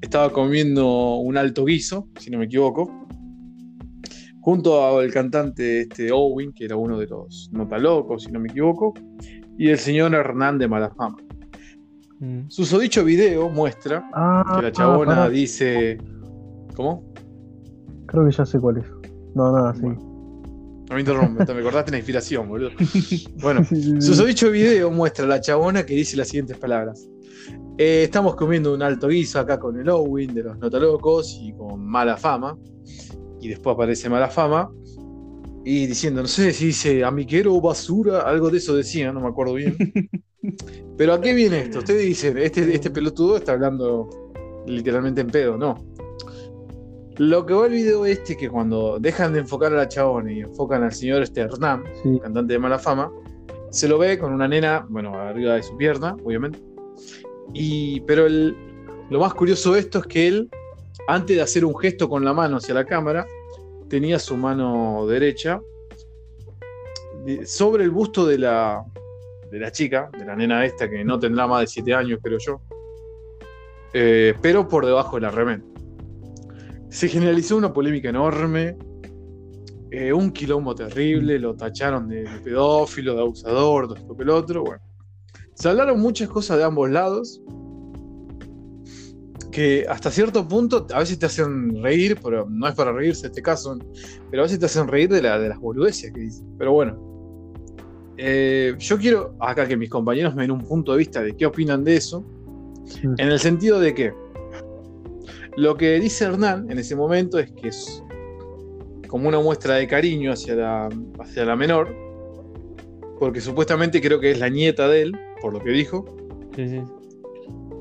estaba comiendo un alto guiso, si no me equivoco, junto al cantante este Owen, que era uno de los notalocos, si no me equivoco, y el señor Hernán de Malafama. Mm. Susodicho video muestra Ah, que la chabona pará, dice. ¿Cómo? Creo que ya sé cuál es. No, nada, sí. Bueno. No me interrumpe, me cortaste la inspiración, boludo. Bueno. Susodicho video muestra a la chabona que dice las siguientes palabras. Eh, estamos comiendo un alto guiso acá con el Owen de los Notalocos y con mala fama. Y después aparece mala fama. Y diciendo, no sé si dice amiguero o basura, algo de eso decía, no me acuerdo bien. Pero ¿a qué viene esto? Ustedes dicen, este, este pelotudo está hablando literalmente en pedo, no. Lo que va el video este que cuando dejan de enfocar a la chabona y enfocan al señor este Hernán, Sí. cantante de mala fama, se lo ve con una nena, bueno, arriba de su pierna, obviamente. Y, pero el- lo más curioso de esto es que él, antes de hacer un gesto con la mano hacia la cámara, tenía su mano derecha de- sobre el busto de la, de la chica, de la nena esta que no tendrá más de 7 años, creo yo, eh, pero por debajo de la remera. Se generalizó una polémica enorme, eh, un quilombo terrible, lo tacharon de, de pedófilo, de abusador, de esto que el otro. Bueno, se hablaron muchas cosas de ambos lados que hasta cierto punto a veces te hacen reír, pero no es para reírse en este caso, pero a veces te hacen reír de, la- de las boludeces que dicen. Pero bueno, eh, yo quiero acá que mis compañeros me den un punto de vista de qué opinan de eso, Sí. en el sentido de que lo que dice Hernán en ese momento es que es como una muestra de cariño hacia la, hacia la menor, porque supuestamente creo que es la nieta de él, por lo que dijo, Sí, sí.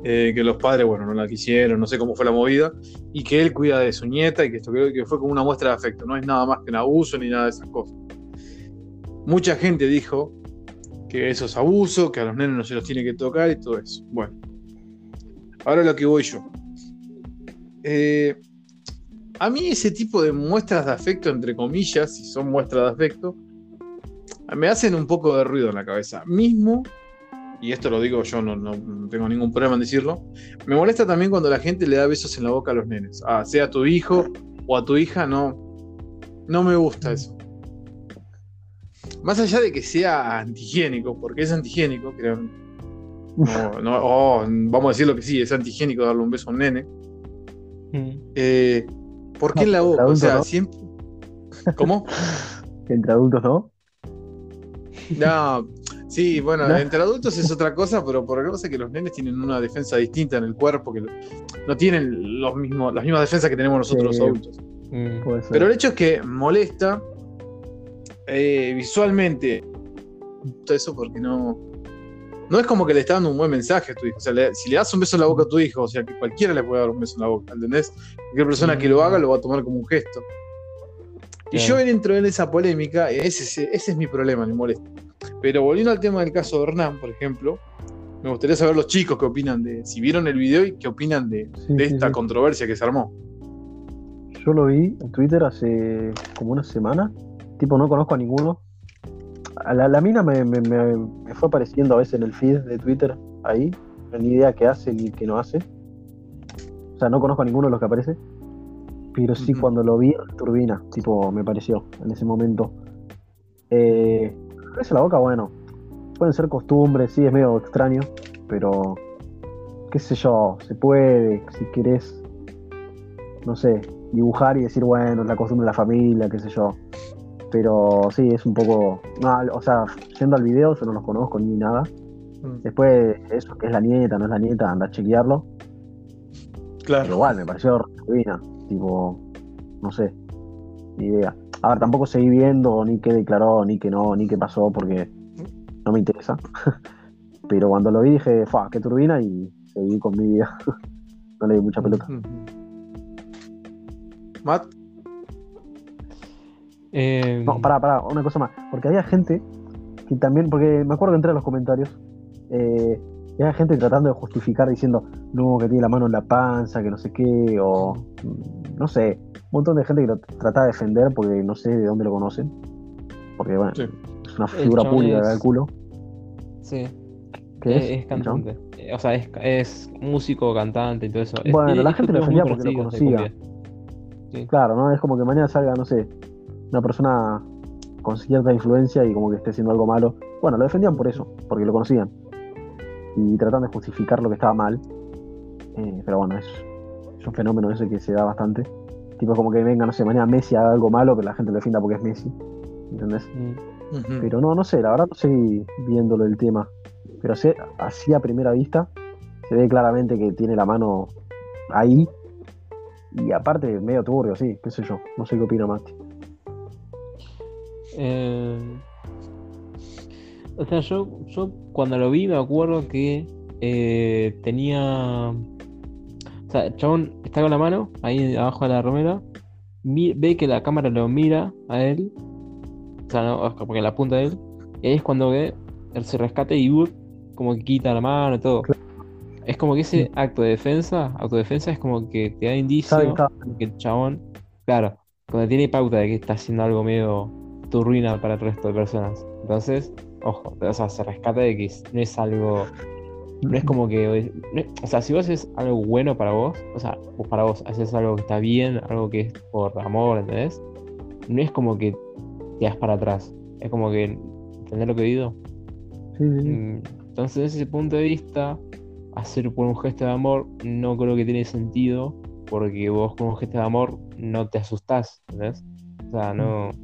eh, que los padres, bueno, no la quisieron, no sé cómo fue la movida, y que él cuida de su nieta y que esto creo que fue como una muestra de afecto, no es nada más que un abuso ni nada de esas cosas. Mucha gente dijo que eso es abuso, que a los nenes no se los tiene que tocar y todo eso. Bueno, ahora lo que voy yo. Eh, a mí ese tipo de muestras de afecto, entre comillas, si son muestras de afecto, me hacen un poco de ruido en la cabeza. Mismo, y esto lo digo yo, no, no- tengo ningún problema en decirlo, me molesta también cuando la gente le da besos en la boca a los nenes. Ah, sea a tu hijo o a tu hija, no, no me gusta eso. Más allá de que sea antihigiénico, porque es antihigiénico, creo. No, no, oh, vamos a decirlo que sí, es antihigiénico darle un beso a un nene. Mm. Eh, ¿Por qué en la boca? O sea, ¿no? siempre. ¿Cómo? Entre adultos, ¿no? No, sí, bueno, ¿No? entre adultos es otra cosa, pero por lo que pasa es que los nenes tienen una defensa distinta en el cuerpo, que no tienen los mismos, las mismas defensas que tenemos nosotros Sí. los adultos. Mm. Pero el hecho es que molesta eh, visualmente eso porque no. No es como que le está dando un buen mensaje a tu hijo. O sea, le- si le das un beso en la boca a tu hijo, o sea, que cualquiera le puede dar un beso en la boca, ¿entendés? Cualquier persona que lo haga lo va a tomar como un gesto. Y yo entro en esa polémica, ese, ese- ese es mi problema, me molesta. Pero volviendo al tema del caso de Hernán, por ejemplo, me gustaría saber los chicos qué opinan de. Si vieron el video y qué opinan de, Sí, de sí, esta sí. controversia que se armó. Yo lo vi en Twitter hace como una semana. Tipo, no conozco a ninguno. A la, la mina me, me- me- me fue apareciendo a veces en el feed de Twitter ahí. Ni idea qué hace ni qué no hace. O sea, no conozco a ninguno de los que aparece. Pero sí, cuando lo vi en Turbina, tipo, me pareció en ese momento. Eh, en la boca, bueno. Pueden ser costumbres, sí, es medio extraño. Pero, qué sé yo, se puede, si querés, no sé, dibujar y decir, bueno, es la costumbre de la familia, qué sé yo. Pero sí, es un poco. No, o sea, yendo al video, yo no los conozco ni nada. Mm. Después, eso que es la nieta, no es la nieta, anda a chequearlo. Pero Claro. igual, me pareció divina. Tipo, no sé, ni idea. A ver, tampoco seguí viendo ni qué declaró, ni qué no, ni qué pasó, porque no me interesa. Pero cuando lo vi dije, fa, qué turbina, y seguí con mi vida. no le di mucha pelota. Matt, Eh, No, pará, pará, una cosa más. Porque había gente que también, porque me acuerdo que entré a los comentarios, eh, y había gente tratando de justificar diciendo, no, que tiene la mano en la panza, que no sé qué, o mm, no sé, un montón de gente que lo trata de defender porque no sé de dónde lo conocen. Porque bueno, Sí. es una figura pública, es- calculo. Sí. ¿Qué es? es cantante. Eh, O sea, es, es músico, cantante y todo eso. Es- Bueno, la gente lo defendía porque lo conocía. Sí. Claro, ¿no? Es como que mañana salga, no sé, una persona con cierta influencia y como que esté haciendo algo malo. Bueno, lo defendían por eso, porque lo conocían. Y tratan de justificar lo que estaba mal. Eh, pero bueno, es, es un fenómeno ese que se da bastante. Tipo como que venga, no sé, mañana Messi haga algo malo, pero la gente lo defienda porque es Messi. ¿Entendés? Mm. Pero no, no sé, la verdad no sé viéndolo el tema. Pero sé, así a primera vista, se ve claramente que tiene la mano ahí. Y aparte, medio turbio, sí, qué sé yo. No sé qué opina Mati. Eh, o sea, yo, yo cuando lo vi me acuerdo que eh, tenía. O sea, el chabón está con la mano ahí abajo de la remera, mi- ve que la cámara lo mira a él, o sea, no, porque la apunta a él, y ahí es cuando ve, él se rescata y ¡up! como que quita la mano y todo. Es como que ese acto de defensa, autodefensa, es como que te da indicio está- de que el chabón, claro, cuando tiene pauta de que está haciendo algo medio turbina para el resto de personas. Entonces, ojo, o sea, se rescata de que no es algo, no es como que, no es- o sea, si vos haces algo bueno para vos, o sea, vos para vos haces algo que está bien, algo que es por amor, ¿entendés? No es como que te das para atrás, es como que, ¿entendés lo que digo? Sí, sí, sí. Mm, Entonces, desde ese punto de vista, hacer por un gesto de amor no creo que tiene sentido, porque vos con un gesto de amor no te asustás, ¿entendés? O sea, no.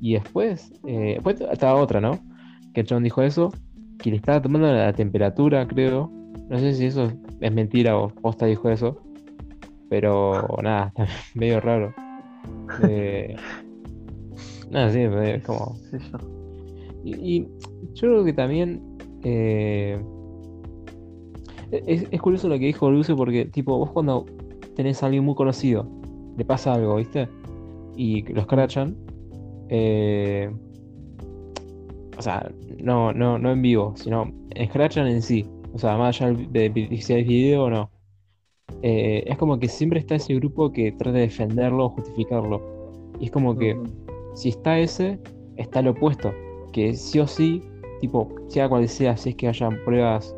Y después, eh, después estaba otra, ¿no? Que chabón dijo eso, que le estaba tomando la temperatura, creo. No sé si eso es mentira o posta dijo eso, pero nada, medio raro. Eh, nada, sí, es como. Y, y yo creo que también eh, es, es curioso lo que dijo Lucio porque, tipo, vos cuando tenés a alguien muy conocido, le pasa algo, ¿viste? Y lo escrachan, eh, o sea, no, no, no en vivo, sino escrachan en sí. O sea, más allá de, si es video o no. Eh, es como que siempre está ese grupo que trata de defenderlo o justificarlo. Y es como que si está ese, está lo opuesto. Que sí o sí, tipo, sea cual sea, si es que hayan pruebas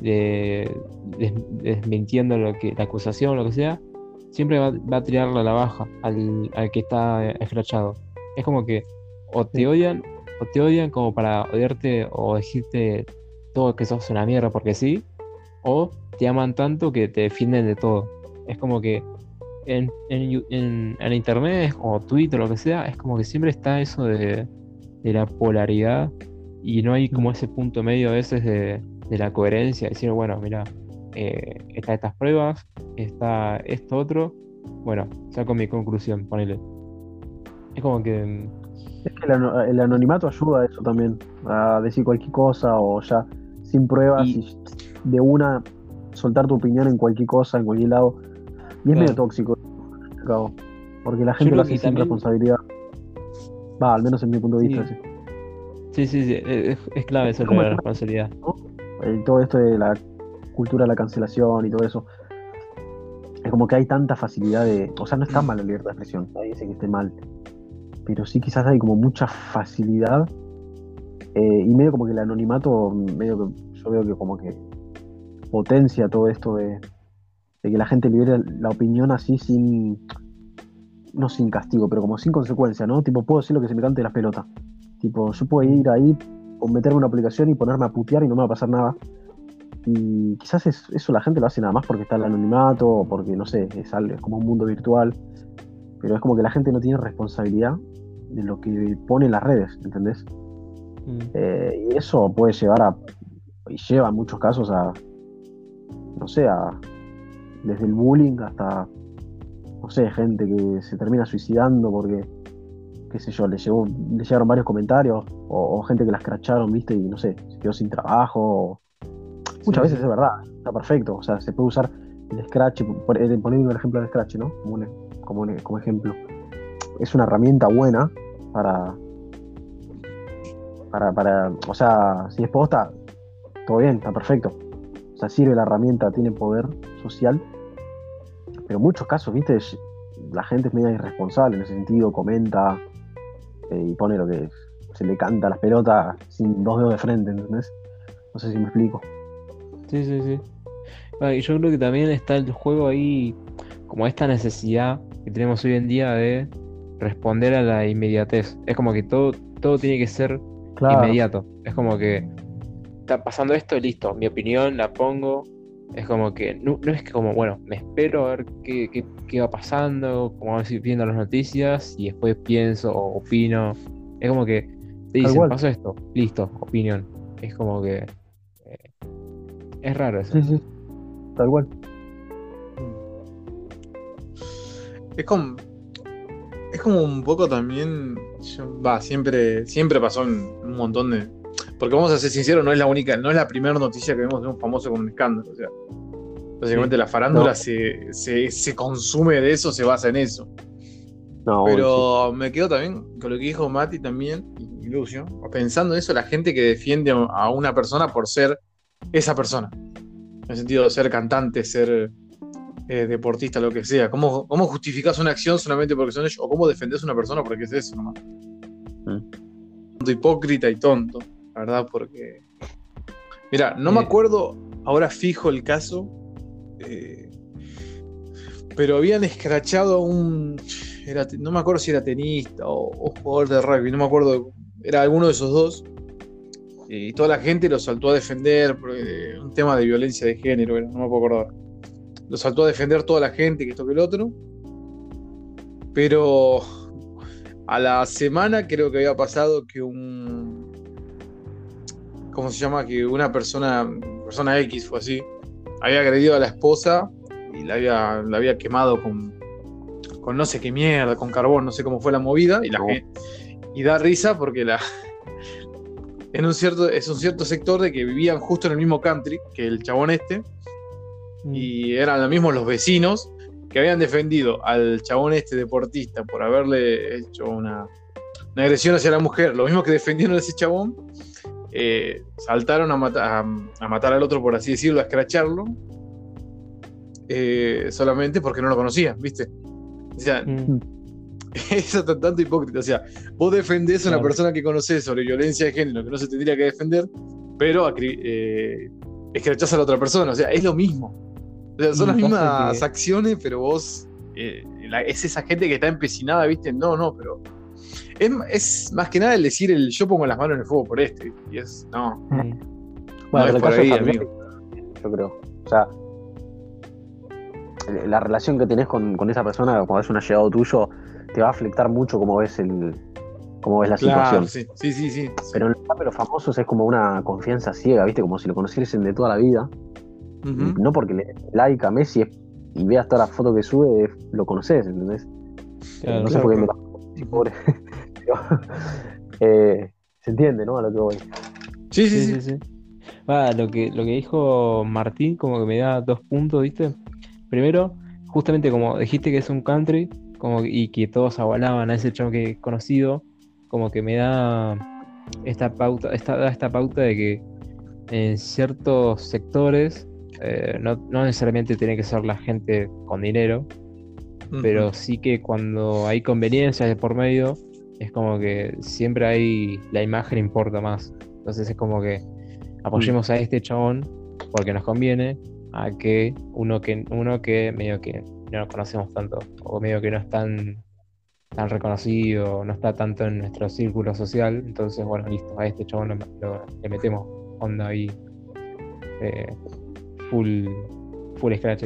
de, des- desmintiendo lo que, la acusación o lo que sea, siempre va, va a tirarle a la baja al, al que está escrachado. Es como que o te odian, o te odian como para odiarte o decirte todo que sos una mierda porque sí, o te aman tanto que te defienden de todo. Es como que en, en, en- internet o Twitter o lo que sea, es como que siempre está eso de, de la polaridad y no hay como ese punto medio a veces de, de la coherencia, decir, bueno, mira, eh, está estas pruebas, está esto otro, bueno, saco mi conclusión, ponele. Es como que... mm, Es que el, el anonimato ayuda a eso también, a decir cualquier cosa o ya sin pruebas Y- y, de una soltar tu opinión en cualquier cosa, en cualquier lado. Y es Claro. medio tóxico, cabo, porque la gente lo hace sin también- responsabilidad. Va, al menos en mi punto de vista. Sí. sí. Sí, sí, es, es clave eso como de la responsabilidad. Eh, todo esto de la cultura de la cancelación y todo eso. Es como que hay tanta facilidad de. O sea, no está mal la libertad de expresión, nadie dice que esté mal. Pero sí, quizás hay como mucha facilidad. eh, y medio como que el anonimato, medio yo veo que como que potencia todo esto de, de que la gente libere la opinión así sin. No sin castigo, pero como sin consecuencia, ¿no? Tipo, puedo decir lo que se me cante las pelotas. Tipo, yo puedo ir ahí o meterme una aplicación y ponerme a putear y no me va a pasar nada. Y quizás es- eso la gente lo hace nada más porque está el anonimato o porque, no sé, es, es como un mundo virtual. Pero es como que la gente no tiene responsabilidad de lo que pone en las redes, ¿entendés? Mm. Eh, y eso puede llevar a, y lleva en muchos casos a, no sé, a, desde el bullying hasta, no sé, gente que se termina suicidando porque, qué sé yo, le, llegó, le llegaron varios comentarios o, o gente que la escracharon, viste, y no sé, se quedó sin trabajo. o- Muchas Sí, veces es verdad, está perfecto, o sea, se puede usar el Scratch, poniendo el ejemplo del Scratch, ¿no? Como, un- como, como ejemplo. Es una herramienta buena para, para, para, o sea, si es posta, todo bien, está perfecto. O sea, sirve la herramienta, tiene poder social. Pero en muchos casos, viste, la gente es media irresponsable en ese sentido, comenta eh, y pone lo que se le canta a las pelotas sin dos dedos de frente, ¿entendés? No sé si me explico. Sí, sí, sí. Ah, y yo creo que también está el juego ahí, como esta necesidad que tenemos hoy en día de responder a la inmediatez. Es como que todo, todo tiene que ser Claro. inmediato. Es como que está pasando esto y listo. Mi opinión la pongo. Es como que no, no es que como, bueno, me espero a ver qué, qué- qué va pasando, como a ver si viendo las noticias y después pienso o opino. Es como que te dicen, cual. pasó esto, listo, opinión. Es como que eh, es raro eso. Sí, sí. Tal cual. Es como. Es como un poco también. Va, siempre, siempre pasó un montón de. Porque vamos a ser sinceros, no es la única, no es la primera noticia que vemos de un famoso con un escándalo. O sea, básicamente la farándula No. se, se, se consume de eso, se basa en eso. No, Pero me quedo también con lo que dijo Mati también y Lucio, pensando en eso, la gente que defiende a una persona por ser esa persona. En el sentido de ser cantante, ser eh, deportista, lo que sea. ¿Cómo, ¿Cómo justificas una acción solamente porque son ellos? ¿O cómo defendés a una persona porque es eso nomás? Mm. Hipócrita y tonto, la verdad, porque. Mira, no me Eh. acuerdo ahora fijo el caso, eh, pero habían escrachado a un. era- no me acuerdo si era tenista o, o jugador de rugby, no me acuerdo. Era alguno de esos dos. Y toda la gente lo saltó a defender, por, eh, un tema de violencia de género, no me puedo acordar. Lo saltó a defender toda la gente, que esto que el otro. Pero a la semana creo que había pasado que un. ¿Cómo se llama? Que una persona, persona X fue así, había agredido a la esposa y la había, la había quemado con, con no sé qué mierda, con carbón, no sé cómo fue la movida. Y, la No. y da risa porque la. En un cierto, es un cierto sector de que vivían justo en el mismo country que el chabón este, Mm. y eran los mismos los vecinos que habían defendido al chabón este deportista por haberle hecho una, una agresión hacia la mujer, lo mismo que defendieron a ese chabón, eh, saltaron a, mata- a, a matar al otro, por así decirlo, a escracharlo, eh, solamente porque no lo conocían, ¿viste? O sea, Mm. eso tan- tanto hipócrita. O sea, vos defendés a una Claro. persona que conocés sobre violencia de género que no se tendría que defender, pero eh, escrachás a la otra persona. O sea, es lo mismo. O sea, son las mismas que- acciones, pero vos. eh, la- es esa gente que está empecinada, ¿viste? No, no, pero. Es, es más que nada el decir el yo pongo las manos en el fuego por este. Y es. No. No Bueno, es por ahí, es familiar, yo creo. O sea, el- la relación que tenés con, con esa persona cuando es un allegado tuyo te va a afectar mucho cómo ves el cómo ves la Claro, situación. sí, sí, sí. sí. Pero en los famosos es como una confianza ciega, ¿viste? Como si lo conociesen de toda la vida. No porque le like a Messi es- y veas toda la foto que sube, lo conoces, ¿entendés? Claro, no sé claro, por qué me claro. la sí, pobre. Pero, eh, se entiende, ¿no? A lo que voy. Sí, sí, Sí, sí. sí, sí. Va, lo que, lo que dijo Martín como que me da dos puntos, ¿viste? Primero, justamente como dijiste que es un country como, que- y que todos avalaban a ese chavo que conocido, como que me da esta pauta, esta, da esta pauta de que en ciertos sectores eh, no, no necesariamente tiene que ser la gente con dinero, pero sí que cuando hay conveniencias de por medio, es como que siempre hay, la imagen importa más. Entonces es como que apoyemos a este chabón porque nos conviene a que uno que uno que medio que no lo conocemos tanto o medio que no es tan tan reconocido, no está tanto en nuestro círculo social, entonces bueno, listo, a este chabón lo- lo- le metemos onda ahí. Eh, full full scratch.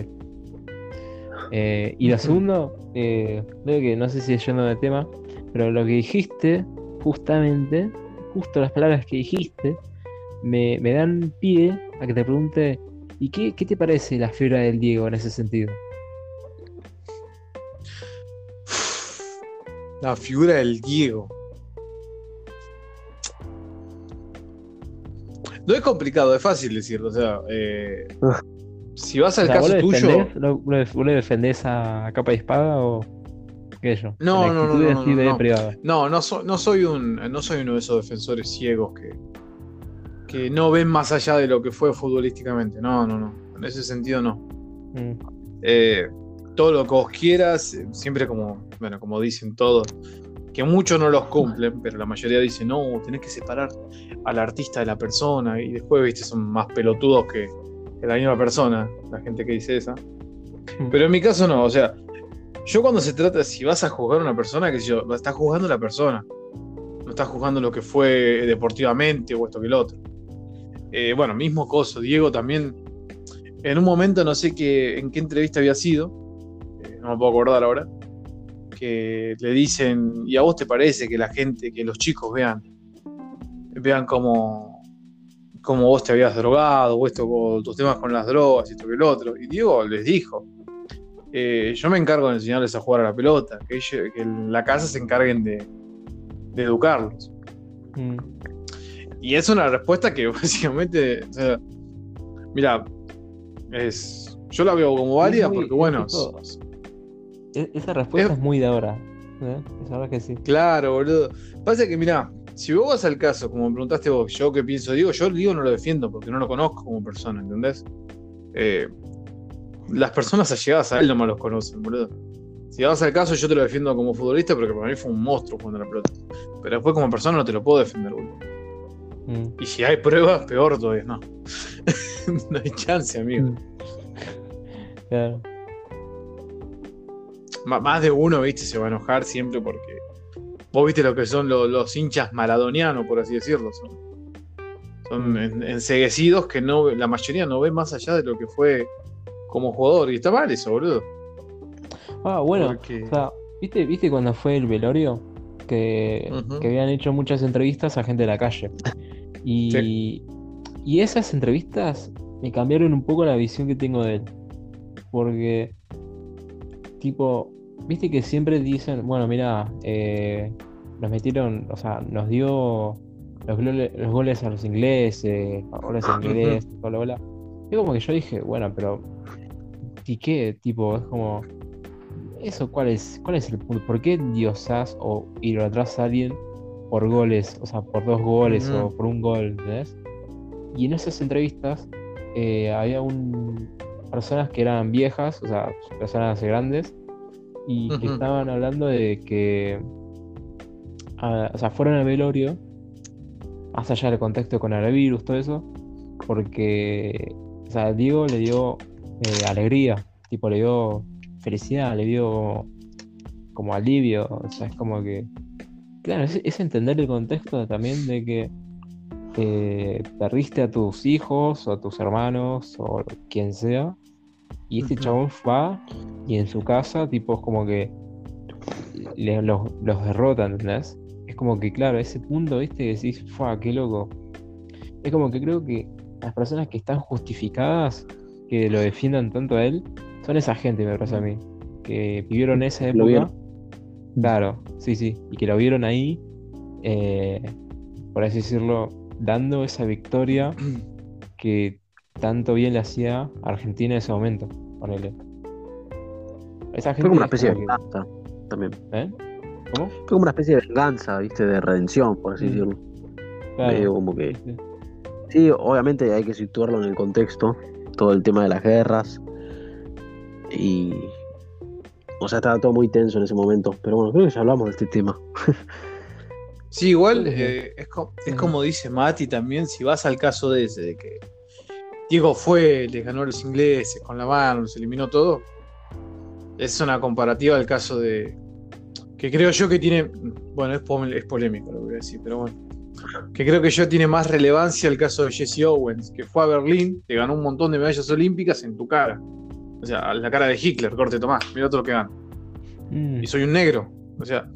Eh, y lo segundo, eh, creo que no sé si es yendo de tema, pero lo que dijiste, justamente, justo las palabras que dijiste, me, me dan pie a que te pregunte, ¿y qué, qué te parece la fibra del Diego en ese sentido? La figura del Diego. No es complicado, es fácil decirlo. O sea, eh, si vas al O sea, ¿vos caso tuyo. lo- vos lo defendés a capa y espada o qué sé yo? No, no, no, no, no, no. No, no, so- no soy un, no soy uno de esos defensores ciegos que, que no ven más allá de lo que fue futbolísticamente. No, no, no. En ese sentido no. Mm, Eh, todo lo que vos quieras, siempre como, bueno, como dicen todos, que muchos no los cumplen, pero la mayoría dice, no, tenés que separar al artista de la persona, y después, viste, son más pelotudos que, que la misma persona, la gente que dice esa. Pero en mi caso no, o sea, yo cuando se trata, si vas a juzgar a una persona, que si yo, estás juzgando a la persona, no estás juzgando lo que fue deportivamente o esto que el otro. Eh, bueno, mismo coso, Diego también, en un momento no sé qué, en qué entrevista había sido, eh, no me puedo acordar ahora, que le dicen, ¿y a vos te parece que la gente, que los chicos vean, vean cómo, cómo vos te habías drogado, o esto, con tus temas con las drogas, y esto que el otro? Y Diego les dijo, eh, yo me encargo de enseñarles a jugar a la pelota, que, ellos, que en la casa se encarguen de, de educarlos. Mm. Y es una respuesta que básicamente, o sea, mira, es, yo la veo como válida porque, bueno, esa respuesta es, muy de ahora. ¿eh? Es verdad que sí. Claro, boludo. Pasa que, mira, si vos vas al caso, como me preguntaste vos, yo qué pienso, digo, yo digo no lo defiendo porque no lo conozco como persona, ¿entendés? Eh, las personas allegadas a él no me los conocen, boludo. Si vas al caso, yo te lo defiendo como futbolista porque para mí fue un monstruo jugando la pelota. Pero después como persona no te lo puedo defender, boludo. Mm. Y si hay pruebas, peor todavía, no. no hay chance, amigo. Mm. Claro más de uno, viste, se va a enojar siempre porque vos viste lo que son los, hinchas maradonianos, por así decirlo. Son, mm. enseguecidos que no, la mayoría no ve más allá de lo que fue como jugador. Y está mal eso, boludo. Ah, bueno, o sea, ¿viste, ¿viste cuando fue el velorio? Que, habían hecho muchas entrevistas a gente de la calle. Y, y esas entrevistas me cambiaron un poco la visión que tengo de él. Porque tipo, viste que siempre dicen, bueno, mira, eh, nos metieron, o sea, nos dio los, goles a los ingleses, goles en inglés, bla, bla. Y como que yo dije, bueno, pero ¿y qué? Tipo, es como, ¿eso cuál es, cuál es el punto? ¿Por qué diosas o ir atrás a alguien por goles, o sea, por dos goles o por un gol, ¿ves? Y en esas entrevistas eh, había un, personas que eran viejas, o sea, personas grandes, y que estaban hablando de que, o sea, fueron al velorio, más allá del contexto con el virus, todo eso, porque, o sea, Diego le dio eh, alegría, tipo, le dio felicidad, le dio como alivio, o sea, es como que, claro, es, entender el contexto también de que eh, perdiste a tus hijos o a tus hermanos o quien sea y este chabón va y en su casa, tipo, es como que los, los derrotan, ¿entendés? Es como que, claro, ese punto, ¿viste? Que decís, ¡fua, qué loco! Es como que creo que las personas que están justificadas, que lo defiendan tanto a él, son esa gente, me parece a mí. Que vivieron esa época. Claro, sí, sí. Y que lo vieron ahí, eh, por así decirlo, dando esa victoria que tanto bien le hacía a Argentina en ese momento. Ponele. Esa gente Fue como una especie de venganza también. ¿Eh? ¿Cómo? Fue como una especie de venganza, ¿viste? De redención, por así mm. decirlo. Claro. como que. Sí. obviamente hay que situarlo en el contexto. Todo el tema de las guerras. Y. O sea, estaba todo muy tenso en ese momento. Pero bueno, creo que ya hablamos de este tema. Sí, igual eh, es, es, como dice Mati también, si vas al caso de ese, de que Diego fue, les ganó a los ingleses con la mano, los eliminó todo. Es una comparativa al caso de. que creo yo que tiene. Bueno, es, polémico lo que voy a decir, pero bueno. Que creo que yo tiene más relevancia el caso de Jesse Owens, que fue a Berlín, te ganó un montón de medallas olímpicas en tu cara. O sea, la cara de Hitler, corte Tomás, mira todo lo que gana. Mm. Y soy un negro. O sea,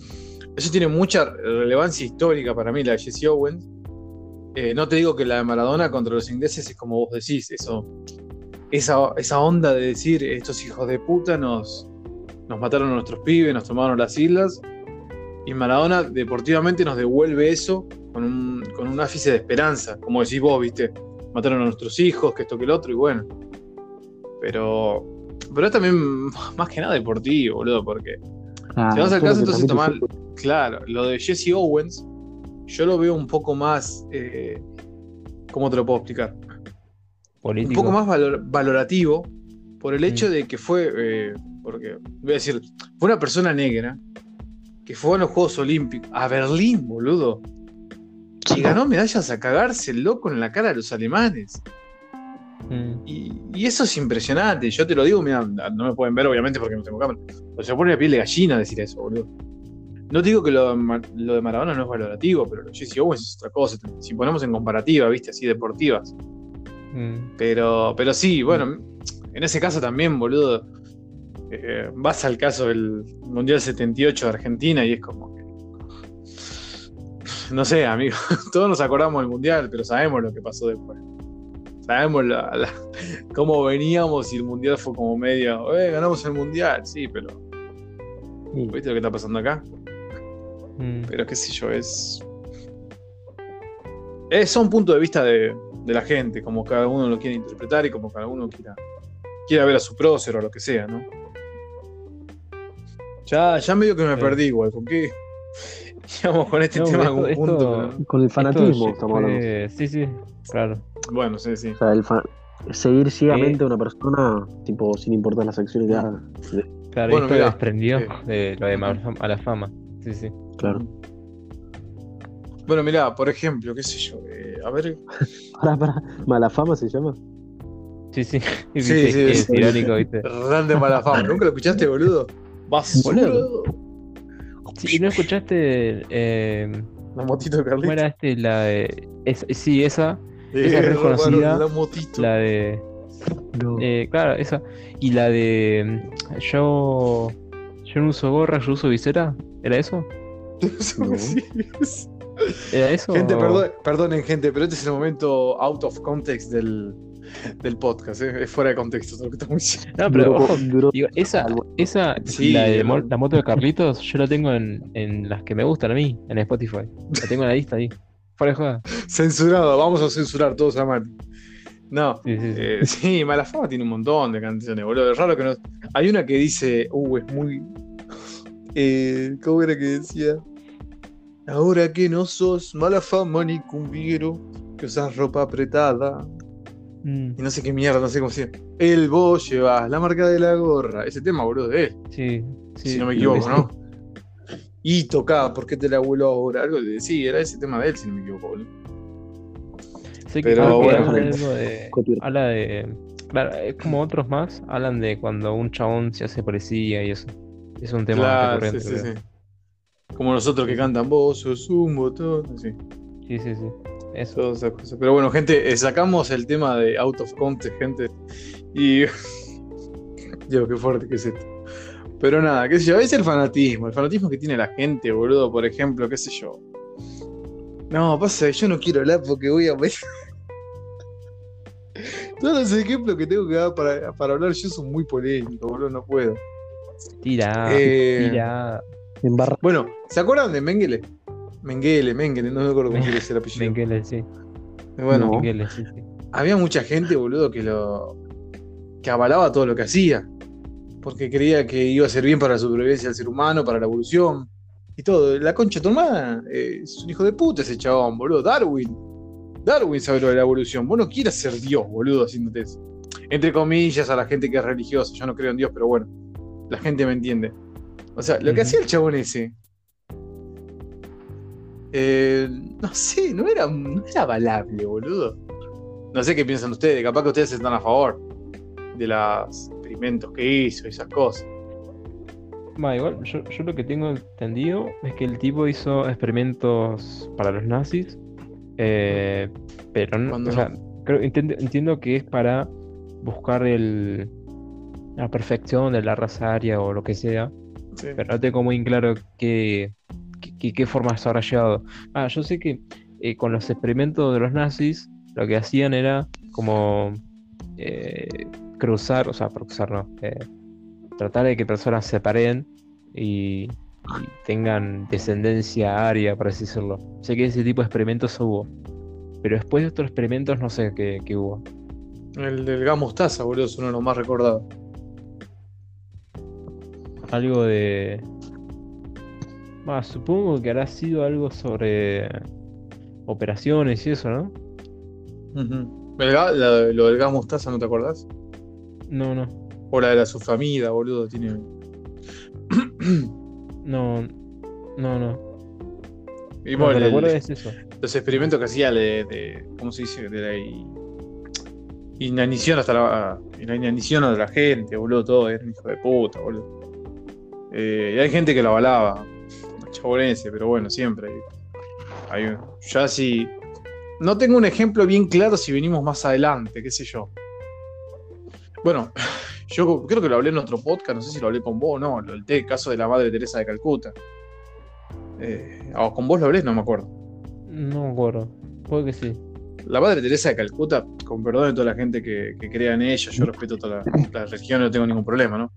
eso tiene mucha relevancia histórica para mí, la de Jesse Owens. Eh, no te digo que la de Maradona contra los ingleses es como vos decís, eso, esa, esa onda de decir estos hijos de puta nos, nos mataron a nuestros pibes, nos tomaron las islas, y Maradona deportivamente nos devuelve eso con un, con un ápice de esperanza, como decís vos, viste, mataron a nuestros hijos, que esto que el otro, y bueno. Pero, pero es también más que nada deportivo, boludo, porque ah, si vas al caso, entonces tomar, claro, lo de Jesse Owens yo lo veo un poco más, eh, ¿cómo te lo puedo explicar? Un poco más valorativo por el hecho mm. de que fue, eh, porque voy a decir, fue una persona negra que fue a los Juegos Olímpicos, a Berlín, boludo. Y ganó medallas a cagarse el loco en la cara de los alemanes. Mm. Y, y eso es impresionante. Yo te lo digo, mira, no me pueden ver obviamente porque no tengo cámara. Pero se pone la piel de gallina decir eso, boludo. No digo que lo, lo de Maradona no es valorativo, pero lo de Jesse Owens es otra cosa. Si ponemos en comparativa, viste, así deportivas. Mm. Pero, pero sí, bueno, en ese caso también, boludo. eh, vas al caso del Mundial 78 de Argentina y es como que. No sé, amigo. Todos nos acordamos del Mundial, pero sabemos lo que pasó después. Sabemos la- la- cómo veníamos y el Mundial fue como medio. Eh, ganamos el Mundial, sí, pero. ¿Viste lo que está pasando acá? Mm. Pero qué sé yo, es. es son puntos de vista de, de la gente, como cada uno lo quiere interpretar y como cada uno quiera, quiera ver a su prócer o lo que sea, ¿no? Ya, ya medio que me Sí. perdí igual, ¿con qué? Íbamos con este No, tema a esto- algún esto- punto. pero- Con el fanatismo Esto estamos hablando. Sí, sí, claro. Bueno, sí, sí. O sea, el fa- seguir ciegamente a una persona, tipo, sin importar las acciones que haga. Claro, Bueno, esto mira, desprendió eh. de lo de a la fama. Sí, sí. claro. Bueno, mirá, por ejemplo, qué sé yo, eh, a ver. Pará, pará. ¿Mala fama se llama? Sí, sí. Sí, sí, que es sí. irónico, ¿viste? Ran de mala fama. ¿Nunca lo escuchaste, boludo? Basura. Sí, ¿y no escuchaste eh, La motito de cómo Carlito. era este? La de. es- sí, esa. esa Eh, reconocida, robaron La motito. La de. No. eh, claro, esa. Y la de. Yo. Yo no uso gorra, yo uso visera. ¿Era eso? No. Sí, es- ¿Era eso? Gente, o- perdón, perdonen, gente, pero este es el momento out of context del, del podcast. ¿eh? Es fuera de contexto todo lo que estamos diciendo. No, pero ojo, digo, esa, algo. esa, Sí, la de la moto de Carlitos, yo la tengo en, en las que me gustan a mí, en Spotify. La tengo en la lista ahí. Fuera de joda. Censurado, vamos a censurar todos a Mati. No, Sí, sí, sí. eh, sí, Malafama tiene un montón de canciones, boludo. Es raro que no. Hay una que dice, uh, es muy. Eh, ¿Cómo era que decía? Ahora que no sos mala fama ni cumbiero, que usas ropa apretada, Mm, y no sé qué mierda, no sé cómo se llama. El vos llevas la marca de la gorra. Ese tema, boludo, de él, sí, sí, si no me sí, equivoco, sí. ¿no? Y tocaba, ¿por qué te la vuelo ahora? Algo de, sí, era ese tema de él, si no me equivoco, boludo. Sé que Pero creo que bueno. habla de algo de. Copyright. Habla de. Claro, es como otros más, hablan de cuando un chabón se hace policía y eso. Es un tema Claro, recurrente. sí, sí, sí. Como nosotros que cantan vos, sos un botón, así. sí, sí, sí. Eso. todas esas cosas. Pero bueno, gente, eh, sacamos el tema de out of context, gente. Y. Dios, qué fuerte que es esto. Pero nada, qué sé yo, es el fanatismo. El fanatismo que tiene la gente, boludo, por ejemplo, qué sé yo. No, pasa yo no quiero hablar porque voy a. Todos los ejemplos que tengo que dar para, para hablar yo son muy polémicos, boludo, no puedo. Tira, Eh, tira. Bueno, ¿se acuerdan de Mengele? Mengele, Mengele, no me acuerdo cómo quiere ser el apellido. Mengele, sí. Bueno, No. Mengele, sí, sí. había mucha gente, boludo, que lo. que avalaba todo lo que hacía. Porque creía que iba a ser bien para la supervivencia del ser humano, para la evolución. Y todo. La concha hermana eh, es un hijo de puta ese chabón, boludo. Darwin. Darwin sabe lo de la evolución. Vos no quieras ser Dios, boludo, haciéndote eso. Entre comillas, a la gente que es religiosa. Yo no creo en Dios, pero bueno. La gente me entiende. O sea, lo que hacía el chabón ese. eh, no sé, no era, no era boludo. No sé qué piensan ustedes, capaz que ustedes están a favor de los experimentos que hizo y esas cosas. Va, igual, yo, yo lo que tengo entendido es que el tipo hizo experimentos para los nazis, eh, pero no, Cuando o sea, creo, entiendo, entiendo que es para buscar el, la perfección de la raza aria o lo que sea, Sí. pero no tengo muy en claro qué, qué, forma se habrá llevado. Ah, yo sé que eh, con los experimentos de los nazis, lo que hacían era como eh, cruzar, o sea, cruzar no, eh, tratar de que personas se paren y, y tengan descendencia aria, por así decirlo. Sé que ese tipo de experimentos hubo, pero después de estos experimentos no sé qué, qué hubo. El del gas mostaza, boludo, es uno de los más recordados. Algo de... Supongo que hará sido algo sobre operaciones y eso, ¿no? Ga- la- lo del gas mostaza, ¿no te acordás? No, no. O la de la sufamida, boludo, tiene. No, No, no. Y Lo bueno, el- es eso. los experimentos que hacía de, de- ¿cómo se dice? De la inanición hasta la, la inanición de la gente, boludo, todo, era un hijo de puta, boludo. Eh, y hay gente que lo avalaba, chabolense, pero bueno, siempre hay, ya si no tengo un ejemplo bien claro si venimos más adelante, qué sé yo. Bueno, yo creo que lo hablé en otro podcast, no sé si lo hablé con vos o no, el té- caso de la madre Teresa de Calcuta. Eh, con vos lo hablé, no me acuerdo. No me acuerdo. Puede que sí. La Madre Teresa de Calcuta, con perdón de toda la gente que, que crea en ella, yo respeto toda la, la religión, no tengo ningún problema, ¿no?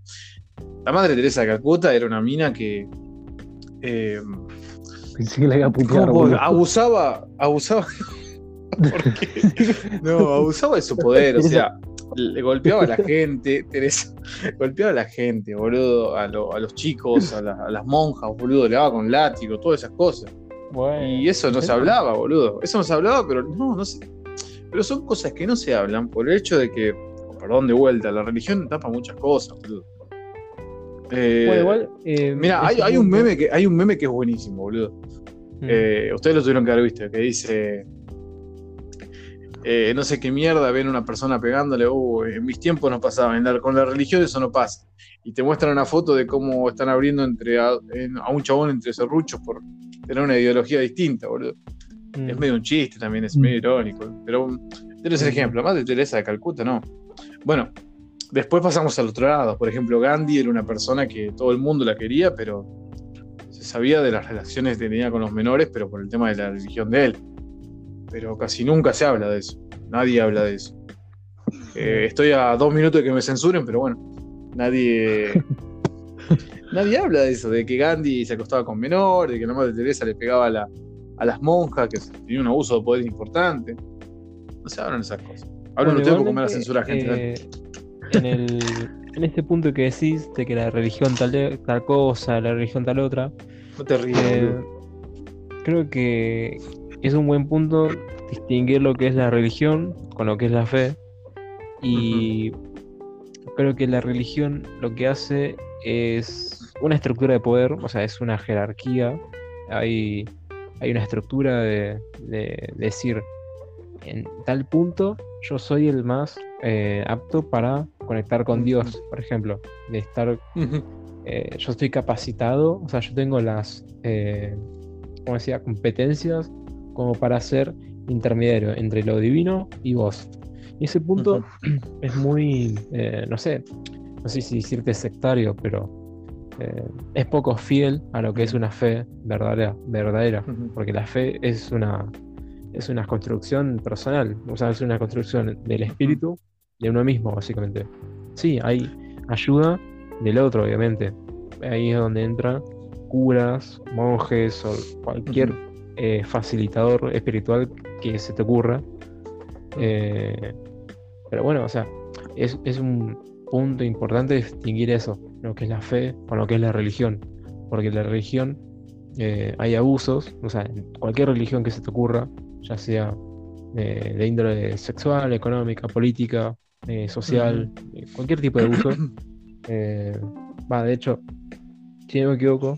La Madre Teresa de Calcuta era una mina que eh, Pensé que la iba a putear, abusaba, abusaba. ¿Por qué? No, abusaba de su poder, o sea, le golpeaba a la gente, Teresa, golpeaba a la gente, boludo, a, lo- a los chicos, a, la- a las monjas, boludo, le daba con látigo, todas esas cosas. Bueno. Y eso no se hablaba, boludo. Eso no se hablaba, pero no, no sé. Pero son cosas que no se hablan por el hecho de que, perdón de vuelta, la religión tapa muchas cosas, boludo. Eh, Bueno, igual. eh, mira, hay, hay un meme que hay un meme que es buenísimo, boludo. Mm. Eh, ustedes lo tuvieron que haber visto, que dice. eh, no sé qué mierda, ven una persona pegándole, uh, en mis tiempos no pasaba, en la- con la religión eso no pasa. Y te muestran una foto de cómo están abriendo entre a, en- a un chabón entre serruchos por tener una ideología distinta, boludo. Mm. Es medio un chiste también, es Mm. medio irónico. Pero tenés el ejemplo, más de Teresa de Calcuta, no. Bueno, después pasamos al otro lado. Por ejemplo, Gandhi era una persona que todo el mundo la quería, pero se sabía de las relaciones que tenía con los menores, pero por el tema de la religión de él. Pero casi nunca se habla de eso. Nadie habla de eso. Eh, estoy a dos minutos de que me censuren, pero bueno, nadie. Nadie habla de eso, de que Gandhi se acostaba con menores, de que la madre Teresa le pegaba a, la- a las monjas, que tenía un abuso de poder importante. No se hablan esas cosas. Hablan Bueno, ustedes porque me la censura gente. ¿eh? En, el, en este punto que decís de que la religión tal, tal cosa, la religión tal otra, No te ríes, eh, creo que es un buen punto distinguir lo que es la religión con lo que es la fe. Y creo que la religión lo que hace es una estructura de poder, o sea, es una jerarquía. Hay, hay una estructura de, de decir, en tal punto yo soy el más eh, apto para conectar con Dios, por ejemplo, de estar eh, yo estoy capacitado, o sea, yo tengo las, eh, como decía, competencias como para ser intermediario entre lo divino y vos. Y ese punto es muy, eh, no sé, no sé si decirte sectario, pero es poco fiel a lo que es una fe verdadera, verdadera, porque la fe es una, es una construcción personal, o sea, es una construcción del espíritu de uno mismo, básicamente. Sí, hay ayuda del otro, obviamente. Ahí es donde entran curas, monjes o cualquier eh, facilitador espiritual que se te ocurra. Eh, pero bueno, o sea, es, es un punto importante distinguir eso, lo que es la fe con lo que es la religión. Porque en la religión eh, hay abusos, o sea, en cualquier religión que se te ocurra, ya sea eh, de índole sexual, económica, política, eh, social, eh, cualquier tipo de abuso. eh, Va, de hecho, si no me equivoco,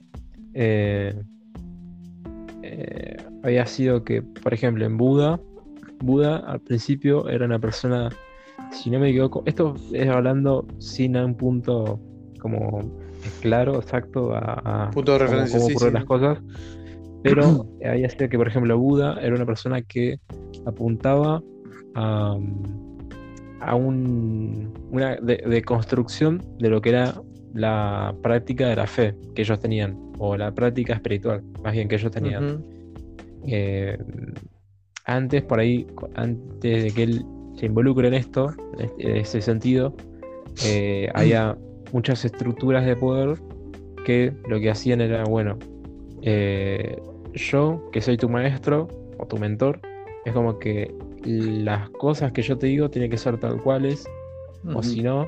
había sido que, por ejemplo, en Buda, Buda al principio era una persona, si no me equivoco, esto es hablando sin un punto como claro, exacto, a, a Punto de cómo- referencia, cómo sí, ocurren sí. las cosas, pero había sido que, por ejemplo, Buda era una persona que apuntaba a, a un, una de, de construcción de lo que era la práctica de la fe que ellos tenían, o la práctica espiritual, más bien que ellos tenían. Eh, antes, por ahí, antes de que él se involucre en esto, en este- en ese sentido, eh, había muchas estructuras de poder que lo que hacían era, bueno, eh, yo, que soy tu maestro o tu mentor, es como que las cosas que yo te digo tienen que ser tal cuales, o si no,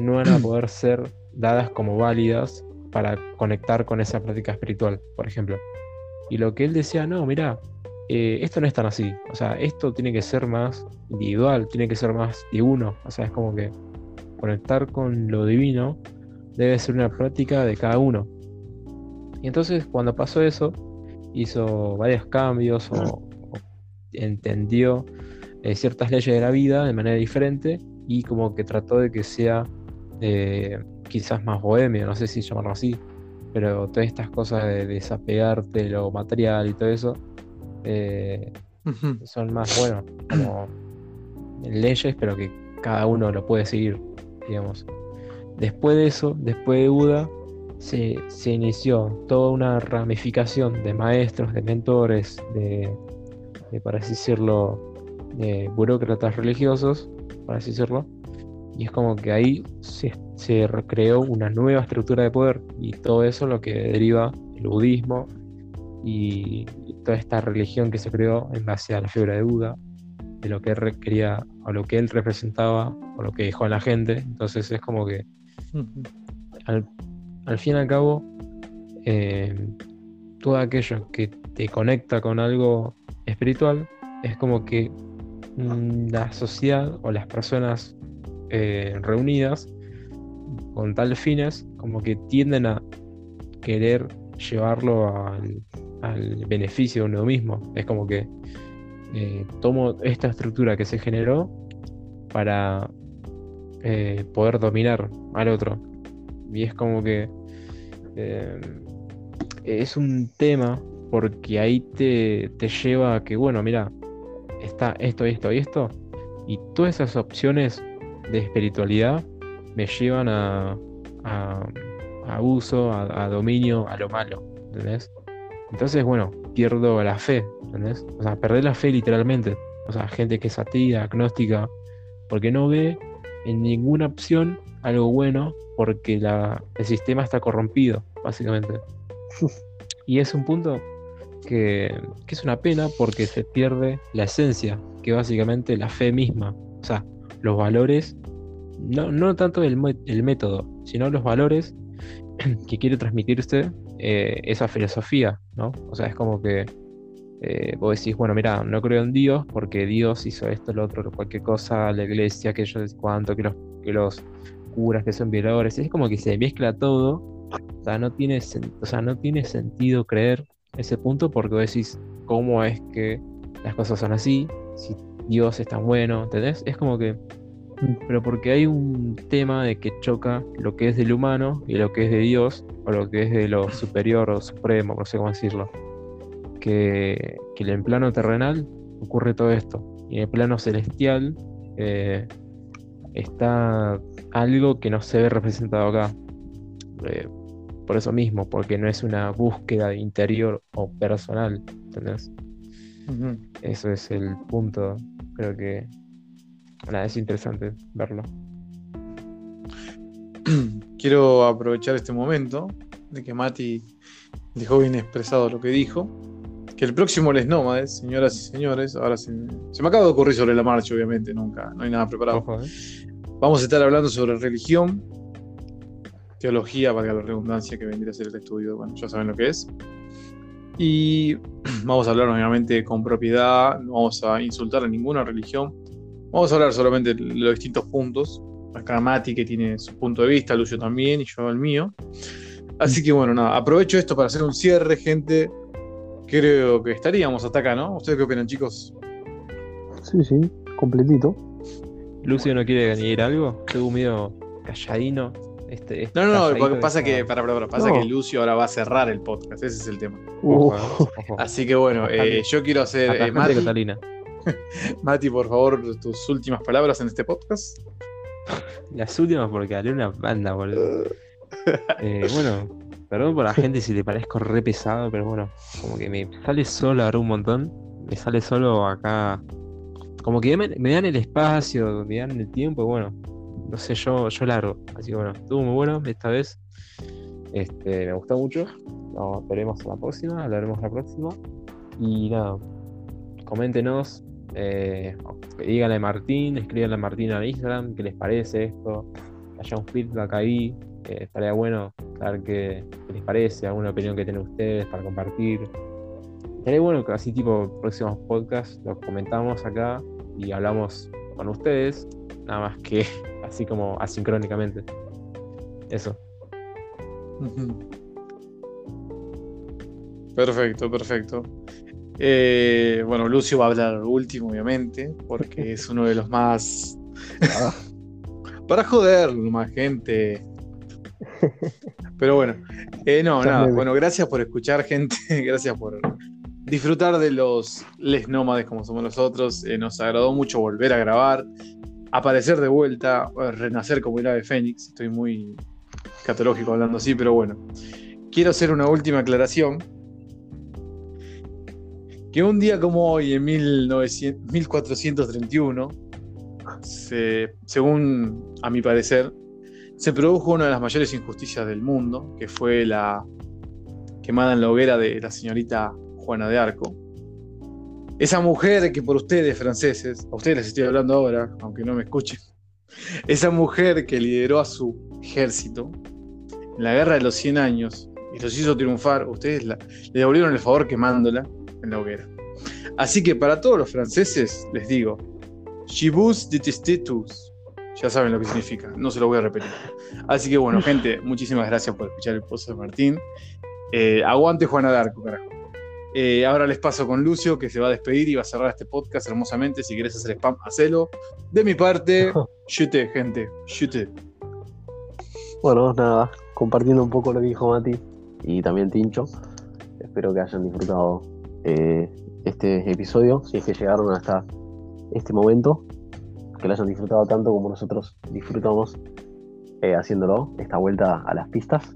no van a poder ser dadas como válidas para conectar con esa práctica espiritual, por ejemplo. Y lo que él decía, no, mira, esto no es tan así. O sea, esto tiene que ser más individual, tiene que ser más de uno. O sea, es como que conectar con lo divino debe ser una práctica de cada uno. Y entonces cuando pasó eso, hizo varios cambios o entendió eh, ciertas leyes de la vida de manera diferente y como que trató de que sea eh, quizás más bohemio, no sé si llamarlo así, pero todas estas cosas de desapegarte de lo material y todo eso eh, son más, bueno, como leyes, pero que cada uno lo puede seguir, digamos. Después de eso, después de Buda, se, se inició toda una ramificación de maestros, de mentores, de, de, para así decirlo, de burócratas religiosos, para así decirlo. Y es como que ahí se, se recreó una nueva estructura de poder y todo eso lo que deriva el budismo y, toda esta religión que se creó en base a la figura de Buda, de lo que él quería, o lo que él representaba, o lo que dejó en la gente. Entonces es como que al, al fin y al cabo, eh, todo aquello que te conecta con algo espiritual es como que mm, la sociedad o las personas eh, reunidas con tales fines como que tienden a querer llevarlo al, al beneficio de uno mismo. Es como que eh, tomo esta estructura que se generó para eh, poder dominar al otro. Y es como que es un tema porque ahí te, te lleva a que, bueno, mira, está esto, esto y esto. Y todas esas opciones de espiritualidad me llevan a, a, a abuso, a, a dominio, a lo malo. ¿Entendés? Entonces, bueno, pierdo la fe, ¿entendés? O sea, perder la fe literalmente. O sea, gente que es atea, agnóstica, porque no ve en ninguna opción algo bueno porque la, el sistema está corrompido, básicamente. Y es un punto que, que es una pena porque se pierde la esencia, que básicamente la fe misma. O sea, los valores, no, no tanto el, el método, sino los valores que quiere transmitir usted eh, esa filosofía, ¿no? O sea, es como que eh, vos decís, bueno, mira, no creo en Dios porque Dios hizo esto, lo otro, cualquier cosa, la iglesia, que yo cuánto, que los, que los curas que son violadores, es como que se mezcla todo, o sea, no tiene, o sea, no tiene sentido creer ese punto porque vos decís, ¿cómo es que las cosas son así? Si Dios es tan bueno, ¿entendés? Es como que, pero porque hay un tema de que choca lo que es del humano y lo que es de Dios, o lo que es de lo superior o supremo, no sé cómo decirlo que, que en el plano terrenal ocurre todo esto. Y en el plano celestial eh, está algo que no se ve representado acá. Eh, por eso mismo, porque no es una búsqueda interior o personal. ¿entendés? Ujú. Eso es el punto. Creo que nada, es interesante verlo. Quiero aprovechar este momento de que Mati dejó bien expresado lo que dijo. Que el próximo Les Nómades, señoras y señores, ahora se, se me acaba de ocurrir sobre la marcha, obviamente, nunca, no hay nada preparado. Ojo, ¿eh? Vamos a estar hablando sobre religión, teología, valga la redundancia, que vendría a ser el estudio, bueno, ya saben lo que es. Y vamos a hablar, obviamente, con propiedad, no vamos a insultar a ninguna religión. Vamos a hablar solamente de los distintos puntos. Acá Mati, que tiene su punto de vista, Lucio también, y yo el mío. Así que bueno, nada, aprovecho esto para hacer un cierre, gente. Creo que estaríamos hasta acá, ¿no? ¿Ustedes qué opinan, chicos? Sí, sí, completito. Lucio no quiere añadir algo. Estuvo medio calladino. Este, este No, no, no, porque pasa que, para, para, para, pasa No. que Lucio ahora va a cerrar el podcast, ese es el tema. Uh. Así que bueno, eh, yo quiero hacer, eh, Mati, Catalina. Mati, por favor, tus últimas palabras en este podcast. Las últimas porque hablé una banda, boludo. Eh, bueno, perdón por la gente si te parezco re pesado, pero bueno, como que me sale solo ahora un montón. Me sale solo acá. Como que me, me dan el espacio, me dan el tiempo, y bueno, no sé, yo, yo largo. Así que bueno, estuvo muy bueno esta vez. Este, me gustó mucho. Nos veremos a la próxima, hablaremos la próxima. Y nada, coméntenos, eh, díganle a Martín, escríbanle a Martín en Instagram qué les parece esto, que haya un feedback ahí, eh, estaría bueno saber qué, qué les parece, alguna opinión que tienen ustedes para compartir. Estaría bueno que así tipo próximos podcasts los comentamos acá y hablamos con ustedes, nada más que así como asincrónicamente. Eso. Perfecto, perfecto. Eh, bueno, Lucio va a hablar último, obviamente, porque es uno de los más. Ah, Para joder, más gente. Pero bueno, eh, no, nada. Bueno, gracias por escuchar, gente. Gracias por disfrutar de los les nómades como somos nosotros. Eh, nos agradó mucho volver a grabar, aparecer de vuelta, renacer como el ave fénix. Estoy muy catológico hablando así, pero bueno. Quiero hacer una última aclaración. Que un día como hoy, en 1900 1431, se- según a mi parecer, se produjo una de las mayores injusticias del mundo, que fue la quemada en la hoguera de la señorita Juana de Arco. Esa mujer que por ustedes, franceses, a ustedes les estoy hablando ahora, aunque no me escuchen, esa mujer que lideró a su ejército en la guerra de los 100 años y los hizo triunfar, ustedes la- le devolvieron el favor quemándola en la hoguera. Así que para todos los franceses les digo, Chibus detestetus. Ya saben lo que significa, no se lo voy a repetir. Así que bueno, gente, muchísimas gracias por escuchar el pozo de Martín. Eh, aguante Juana de Arco, carajo. Eh, ahora les paso con Lucio, que se va a despedir y va a cerrar este podcast hermosamente. Si querés hacer spam, hacelo. De mi parte, chute, gente, chute. Bueno, nada, compartiendo un poco lo que dijo Mati y también Tincho. Espero que hayan disfrutado eh, este episodio, si es que llegaron hasta este momento, que lo hayan disfrutado tanto como nosotros disfrutamos eh, haciéndolo, esta vuelta a las pistas.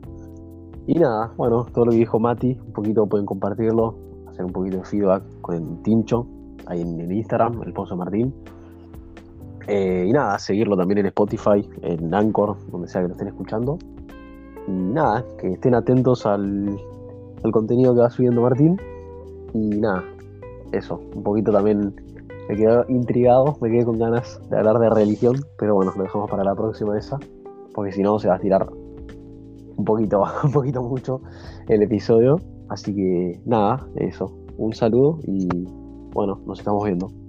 Y nada, bueno, todo lo que dijo Mati, un poquito pueden compartirlo, hacer un poquito de feedback con Tincho, ahí en, Instagram, el Pozo Martín. Eh, y nada, seguirlo también en Spotify, en Anchor, donde sea que lo estén escuchando. Y nada, que estén atentos al, al contenido que va subiendo Martín. Y nada, eso, un poquito también me quedé intrigado, me quedé con ganas de hablar de religión, pero bueno, lo dejamos para la próxima esa, porque si no se va a estirar un poquito, un poquito mucho el episodio. Así que nada, eso, un saludo y bueno, nos estamos viendo.